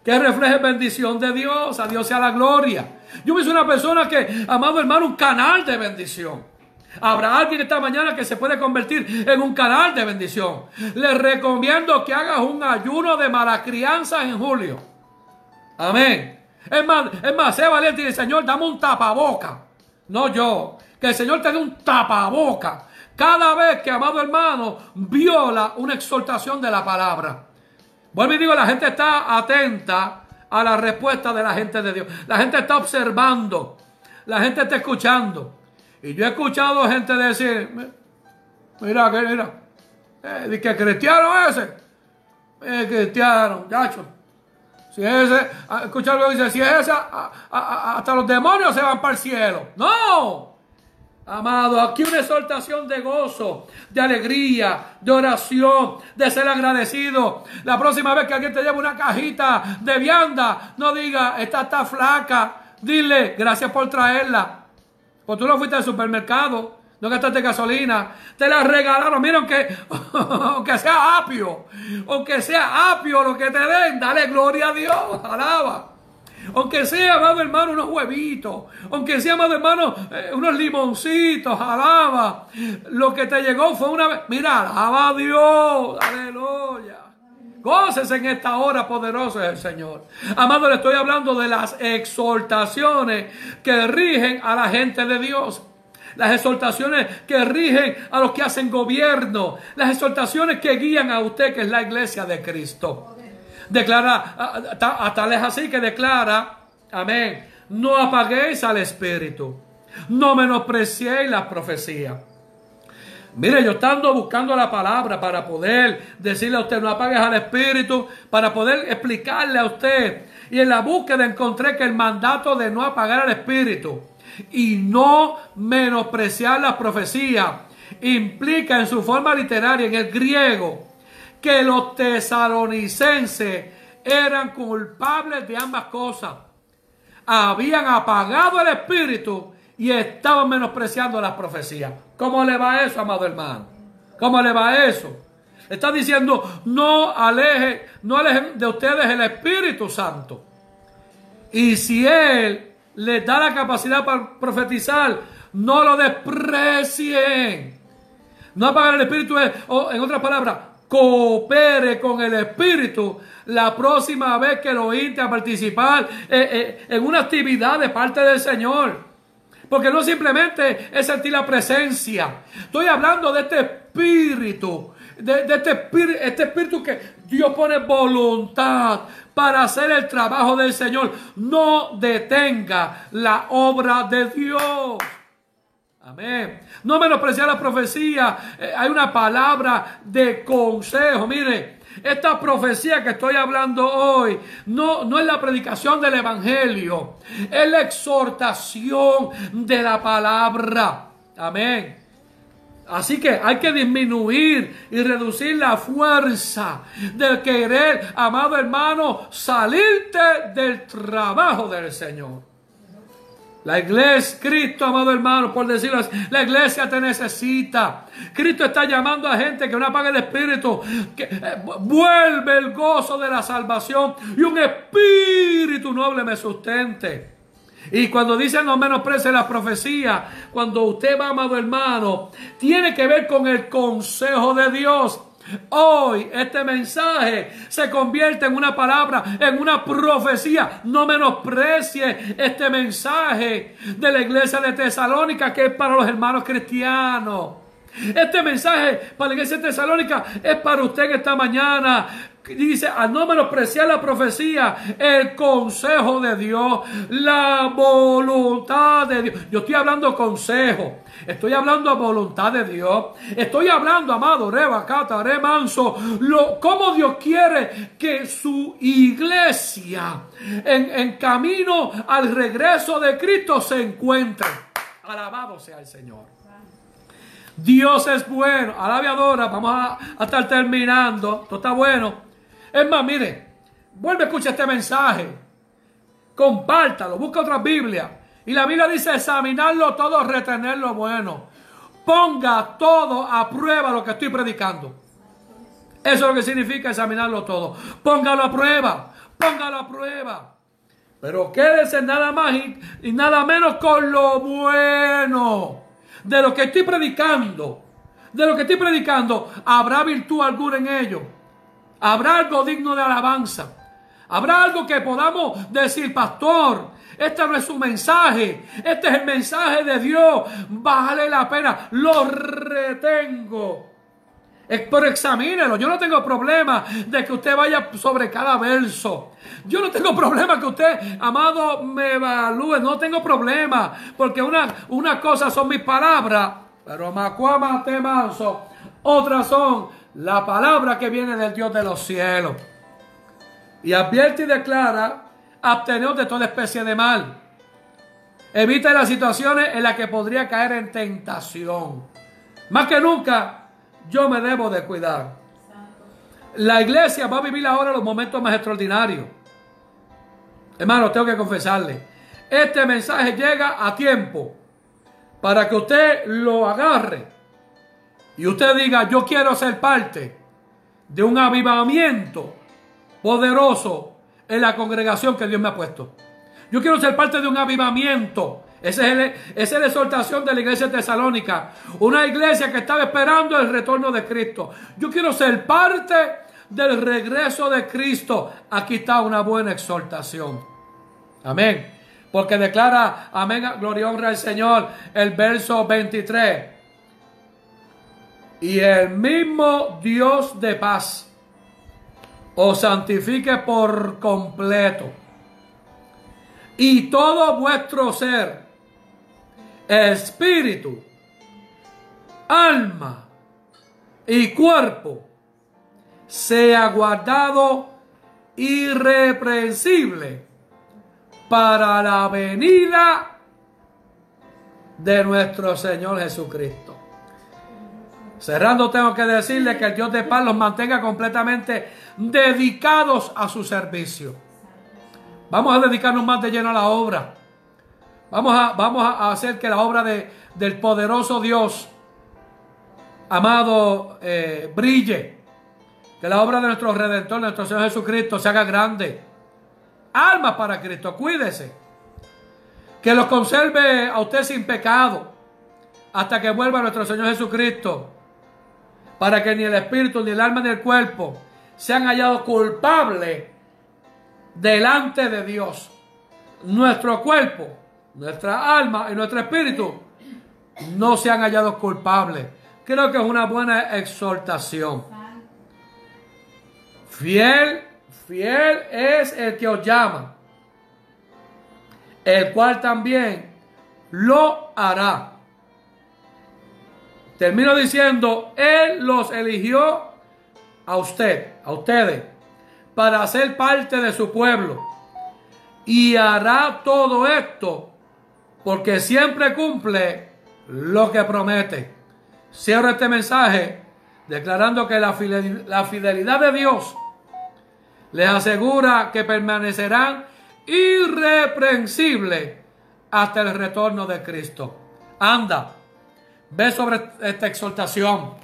Que refleje bendición de Dios. A Dios sea la gloria. Yo soy una persona que, amado hermano, un canal de bendición. Habrá alguien esta mañana que se puede convertir en un canal de bendición. Le recomiendo que hagas un ayuno de mala crianza en julio. Amén. Es más, es más, sé valiente y el Señor, dame un tapaboca. No yo. Que el Señor te dé un tapaboca. Cada vez que, amado hermano, viola una exhortación de la palabra. Vuelvo y digo, la gente está atenta a la respuesta de la gente de Dios. La gente está observando. La gente está escuchando. Y yo he escuchado gente decir, mira, que mira, eh, que cristiano ese, eh, cristiano, gacho. Si ese, ah, escucha lo que dice, si es ese, hasta los demonios se van para el cielo. No, Amado, aquí una exhortación de gozo, de alegría, de oración, de ser agradecido. La próxima vez que alguien te lleve una cajita de vianda, no diga, esta está flaca. Dile, gracias por traerla. Pues tú no fuiste al supermercado, no gastaste gasolina, te la regalaron. Que, aunque sea apio, aunque sea apio lo que te den, dale gloria a Dios, alaba. Aunque sea, amado hermano, unos huevitos. Aunque sea, amado hermano, eh, unos limoncitos, alaba. Lo que te llegó fue una. Mira, alaba a Dios. Aleluya. Gócese en esta hora poderosa del Señor. Amado, le estoy hablando de las exhortaciones que rigen a la gente de Dios. Las exhortaciones que rigen a los que hacen gobierno. Las exhortaciones que guían a usted, que es la iglesia de Cristo. Declara, a tal es así que declara, amén, no apaguéis al Espíritu. No menospreciéis la profecía. Mire, yo estando buscando la palabra para poder decirle a usted, no apagues al Espíritu, para poder explicarle a usted. Y en la búsqueda encontré que el mandato de no apagar al Espíritu y no menospreciar la profecía implica en su forma literaria, en el griego, que los tesalonicenses eran culpables de ambas cosas. Habían apagado el Espíritu y estaban menospreciando las profecías. ¿Cómo le va eso, amado hermano? ¿Cómo le va eso? Está diciendo, no aleje, no alejen de ustedes el Espíritu Santo. Y si Él les da la capacidad para profetizar, no lo desprecien. No apagar el Espíritu o en otras palabras, coopere con el Espíritu la próxima vez que lo inste a participar eh, eh, en una actividad de parte del Señor. Porque no simplemente es sentir la presencia. Estoy hablando de este espíritu. De, este, espíritu, este espíritu que Dios pone voluntad para hacer el trabajo del Señor. No detenga la obra de Dios. Amén. No menospreciar la profecía. Eh, hay una palabra de consejo. Mire, esta profecía que estoy hablando hoy no, no es la predicación del Evangelio. Es la exhortación de la palabra. Amén. Así que hay que disminuir y reducir la fuerza del querer, amado hermano, salirte del trabajo del Señor. La iglesia, Cristo, amado hermano, por decirlo así, la iglesia te necesita. Cristo está llamando a gente que no apague el espíritu, que eh, vuelve el gozo de la salvación y un espíritu noble me sustente. Y cuando dice no menosprecie la profecía, cuando usted va, amado hermano, tiene que ver con el consejo de Dios. Hoy este mensaje se convierte en una palabra, en una profecía. No menosprecie este mensaje de la iglesia de Tesalónica que es para los hermanos cristianos. Este mensaje para la iglesia de Tesalónica es para usted esta mañana dice, a no menospreciar la profecía, el consejo de Dios, la voluntad de Dios. Yo estoy hablando consejo, estoy hablando voluntad de Dios, estoy hablando, amado, rebacata, remanso, lo, cómo Dios quiere que su iglesia en, en camino al regreso de Cristo se encuentre. Alabado sea el Señor. Dios es bueno. Alabiadora, vamos a, a, estar terminando. Esto está bueno. Es más, mire, vuelve a escuchar este mensaje. Compártalo, busca otra Biblia. Y la Biblia dice examinarlo todo, retener lo bueno. Ponga todo a prueba lo que estoy predicando. Eso es lo que significa examinarlo todo. Póngalo a prueba. Póngalo a prueba. Pero quédese nada más y, y, nada menos con lo bueno de lo que estoy predicando. De lo que estoy predicando, ¿habrá virtud alguna en ello? Habrá algo digno de alabanza. Habrá algo que podamos decir, pastor, este no es su mensaje, este es el mensaje de Dios. Vale la pena, lo retengo. Pero examínelo. Yo no tengo problema de que usted vaya sobre cada verso. Yo no tengo problema que usted, amado, me evalúe. No tengo problema. Porque una, una cosa son mis palabras. Pero macuama te manso. Otras son la palabra que viene del Dios de los cielos. Y advierte y declara, absteneos de toda especie de mal. Evita las situaciones en las que podría caer en tentación. Más que nunca, yo me debo de cuidar. La iglesia va a vivir ahora los momentos más extraordinarios. Hermano, tengo que confesarle. Este mensaje llega a tiempo para que usted lo agarre y usted diga, yo quiero ser parte de un avivamiento poderoso en la congregación que Dios me ha puesto. Yo quiero ser parte de un avivamiento. Esa es, la exhortación de la iglesia tesalónica. Una iglesia que estaba esperando el retorno de Cristo. Yo quiero ser parte del regreso de Cristo. Aquí está una buena exhortación. Amén. Porque declara, amén, gloria honra al Señor, el verso 23 y el mismo Dios de paz os santifique por completo. Y todo vuestro ser, espíritu, alma y cuerpo, sea guardado irreprensible para la venida de nuestro Señor Jesucristo. Cerrando tengo que decirle que el Dios de paz los mantenga completamente dedicados a su servicio. Vamos a dedicarnos más de lleno a la obra. Vamos a, vamos a hacer que la obra de, del poderoso Dios, amado, eh, brille. Que la obra de nuestro Redentor, nuestro Señor Jesucristo, se haga grande. Almas para Cristo, cuídese. Que los conserve a usted sin pecado. Hasta que vuelva nuestro Señor Jesucristo para que ni el espíritu, ni el alma, ni el cuerpo sean hallados culpables delante de Dios. Nuestro cuerpo nuestra alma y nuestro espíritu no sean hallados culpables. Creo que es una buena exhortación. Fiel, fiel es el que os llama, el cual también lo hará. Termino diciendo, Él los eligió a usted, a ustedes, para ser parte de su pueblo. Y hará todo esto porque siempre cumple lo que promete. Cierro este mensaje declarando que la fidelidad, de Dios les asegura que permanecerán irreprensibles hasta el retorno de Cristo. Anda, ve sobre esta exhortación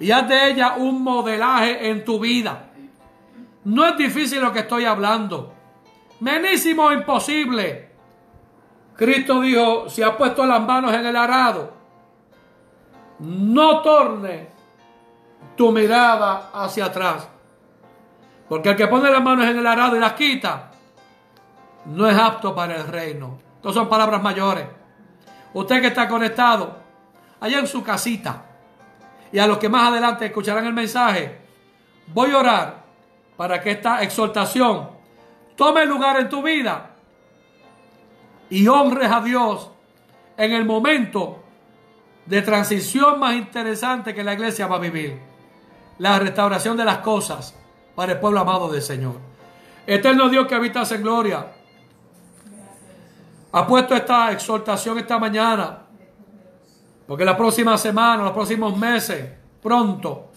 y haz de ella un modelaje en tu vida. No es difícil lo que estoy hablando. Menísimo imposible. Cristo dijo, si ha puesto las manos en el arado, no torne tu mirada hacia atrás. Porque el que pone las manos en el arado y las quita, no es apto para el reino. Estas son palabras mayores. Usted que está conectado, allá en su casita, y a los que más adelante escucharán el mensaje, voy a orar para que esta exhortación tome lugar en tu vida y honres a Dios en el momento de transición más interesante que la iglesia va a vivir. La restauración de las cosas para el pueblo amado del Señor. Eterno Dios que habitas en gloria. Ha puesto esta exhortación esta mañana. Porque la próxima semana, los próximos meses, pronto,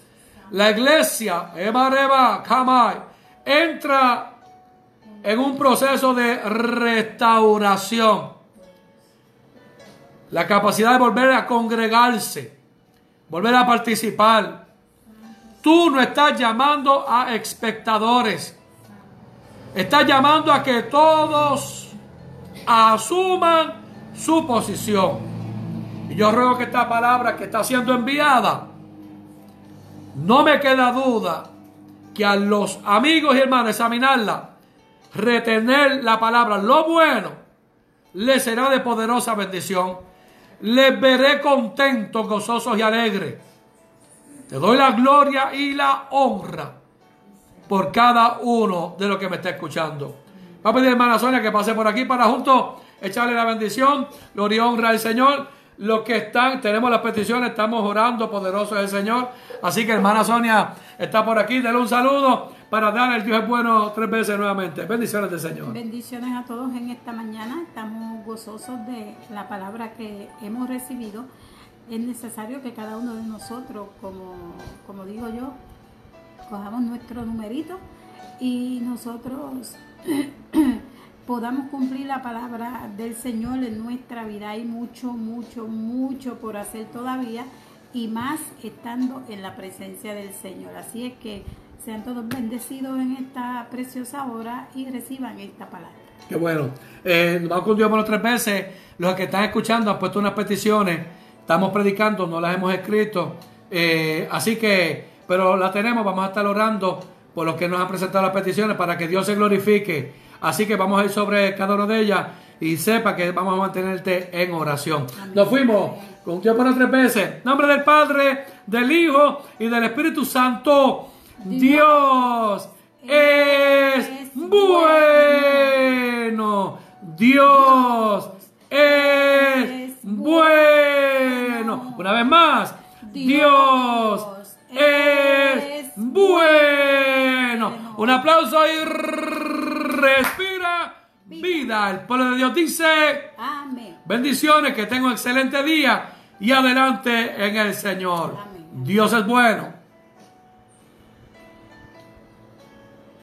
la iglesia, Eva Kamai, entra en un proceso de restauración la capacidad de volver a congregarse, volver a participar. Tú no estás llamando a espectadores, estás llamando a que todos asuman su posición. Y yo ruego que esta palabra que está siendo enviada, no me queda duda que a los amigos y hermanos examinarla, retener la palabra, lo bueno, le será de poderosa bendición les veré contentos, gozosos y alegres. Te doy la gloria y la honra por cada uno de los que me está escuchando. Va a pedir hermana Sonia que pase por aquí para juntos echarle la bendición, gloria y honra al Señor. Los que están, tenemos las peticiones, estamos orando, poderoso es el Señor. Así que hermana Sonia está por aquí, denle un saludo para dar el Dios es bueno tres veces nuevamente. Bendiciones del Señor. Bendiciones a todos en esta mañana. Estamos gozosos de la palabra que hemos recibido. Es necesario que cada uno de nosotros, como, como digo yo, cojamos nuestro numerito y nosotros podamos cumplir la palabra del Señor en nuestra vida. Hay mucho, mucho, mucho por hacer todavía y más estando en la presencia del Señor. Así es que sean todos bendecidos en esta preciosa hora y reciban esta palabra. Qué bueno. Eh, vamos con Dios por tres veces. Los que están escuchando han puesto unas peticiones. Estamos predicando, no las hemos escrito. Eh, así que, pero la tenemos. Vamos a estar orando por los que nos han presentado las peticiones para que Dios se glorifique. Así que vamos a ir sobre cada una de ellas y sepa que vamos a mantenerte en oración. Nos fuimos con Dios por tres veces. Nombre del Padre, del Hijo y del Espíritu Santo. Dios es bueno. Dios es bueno. Una vez más. Dios es bueno. Un aplauso y respira vida. El pueblo de Dios dice. Amén. Bendiciones, que tenga un excelente día y adelante en el Señor. Dios es bueno.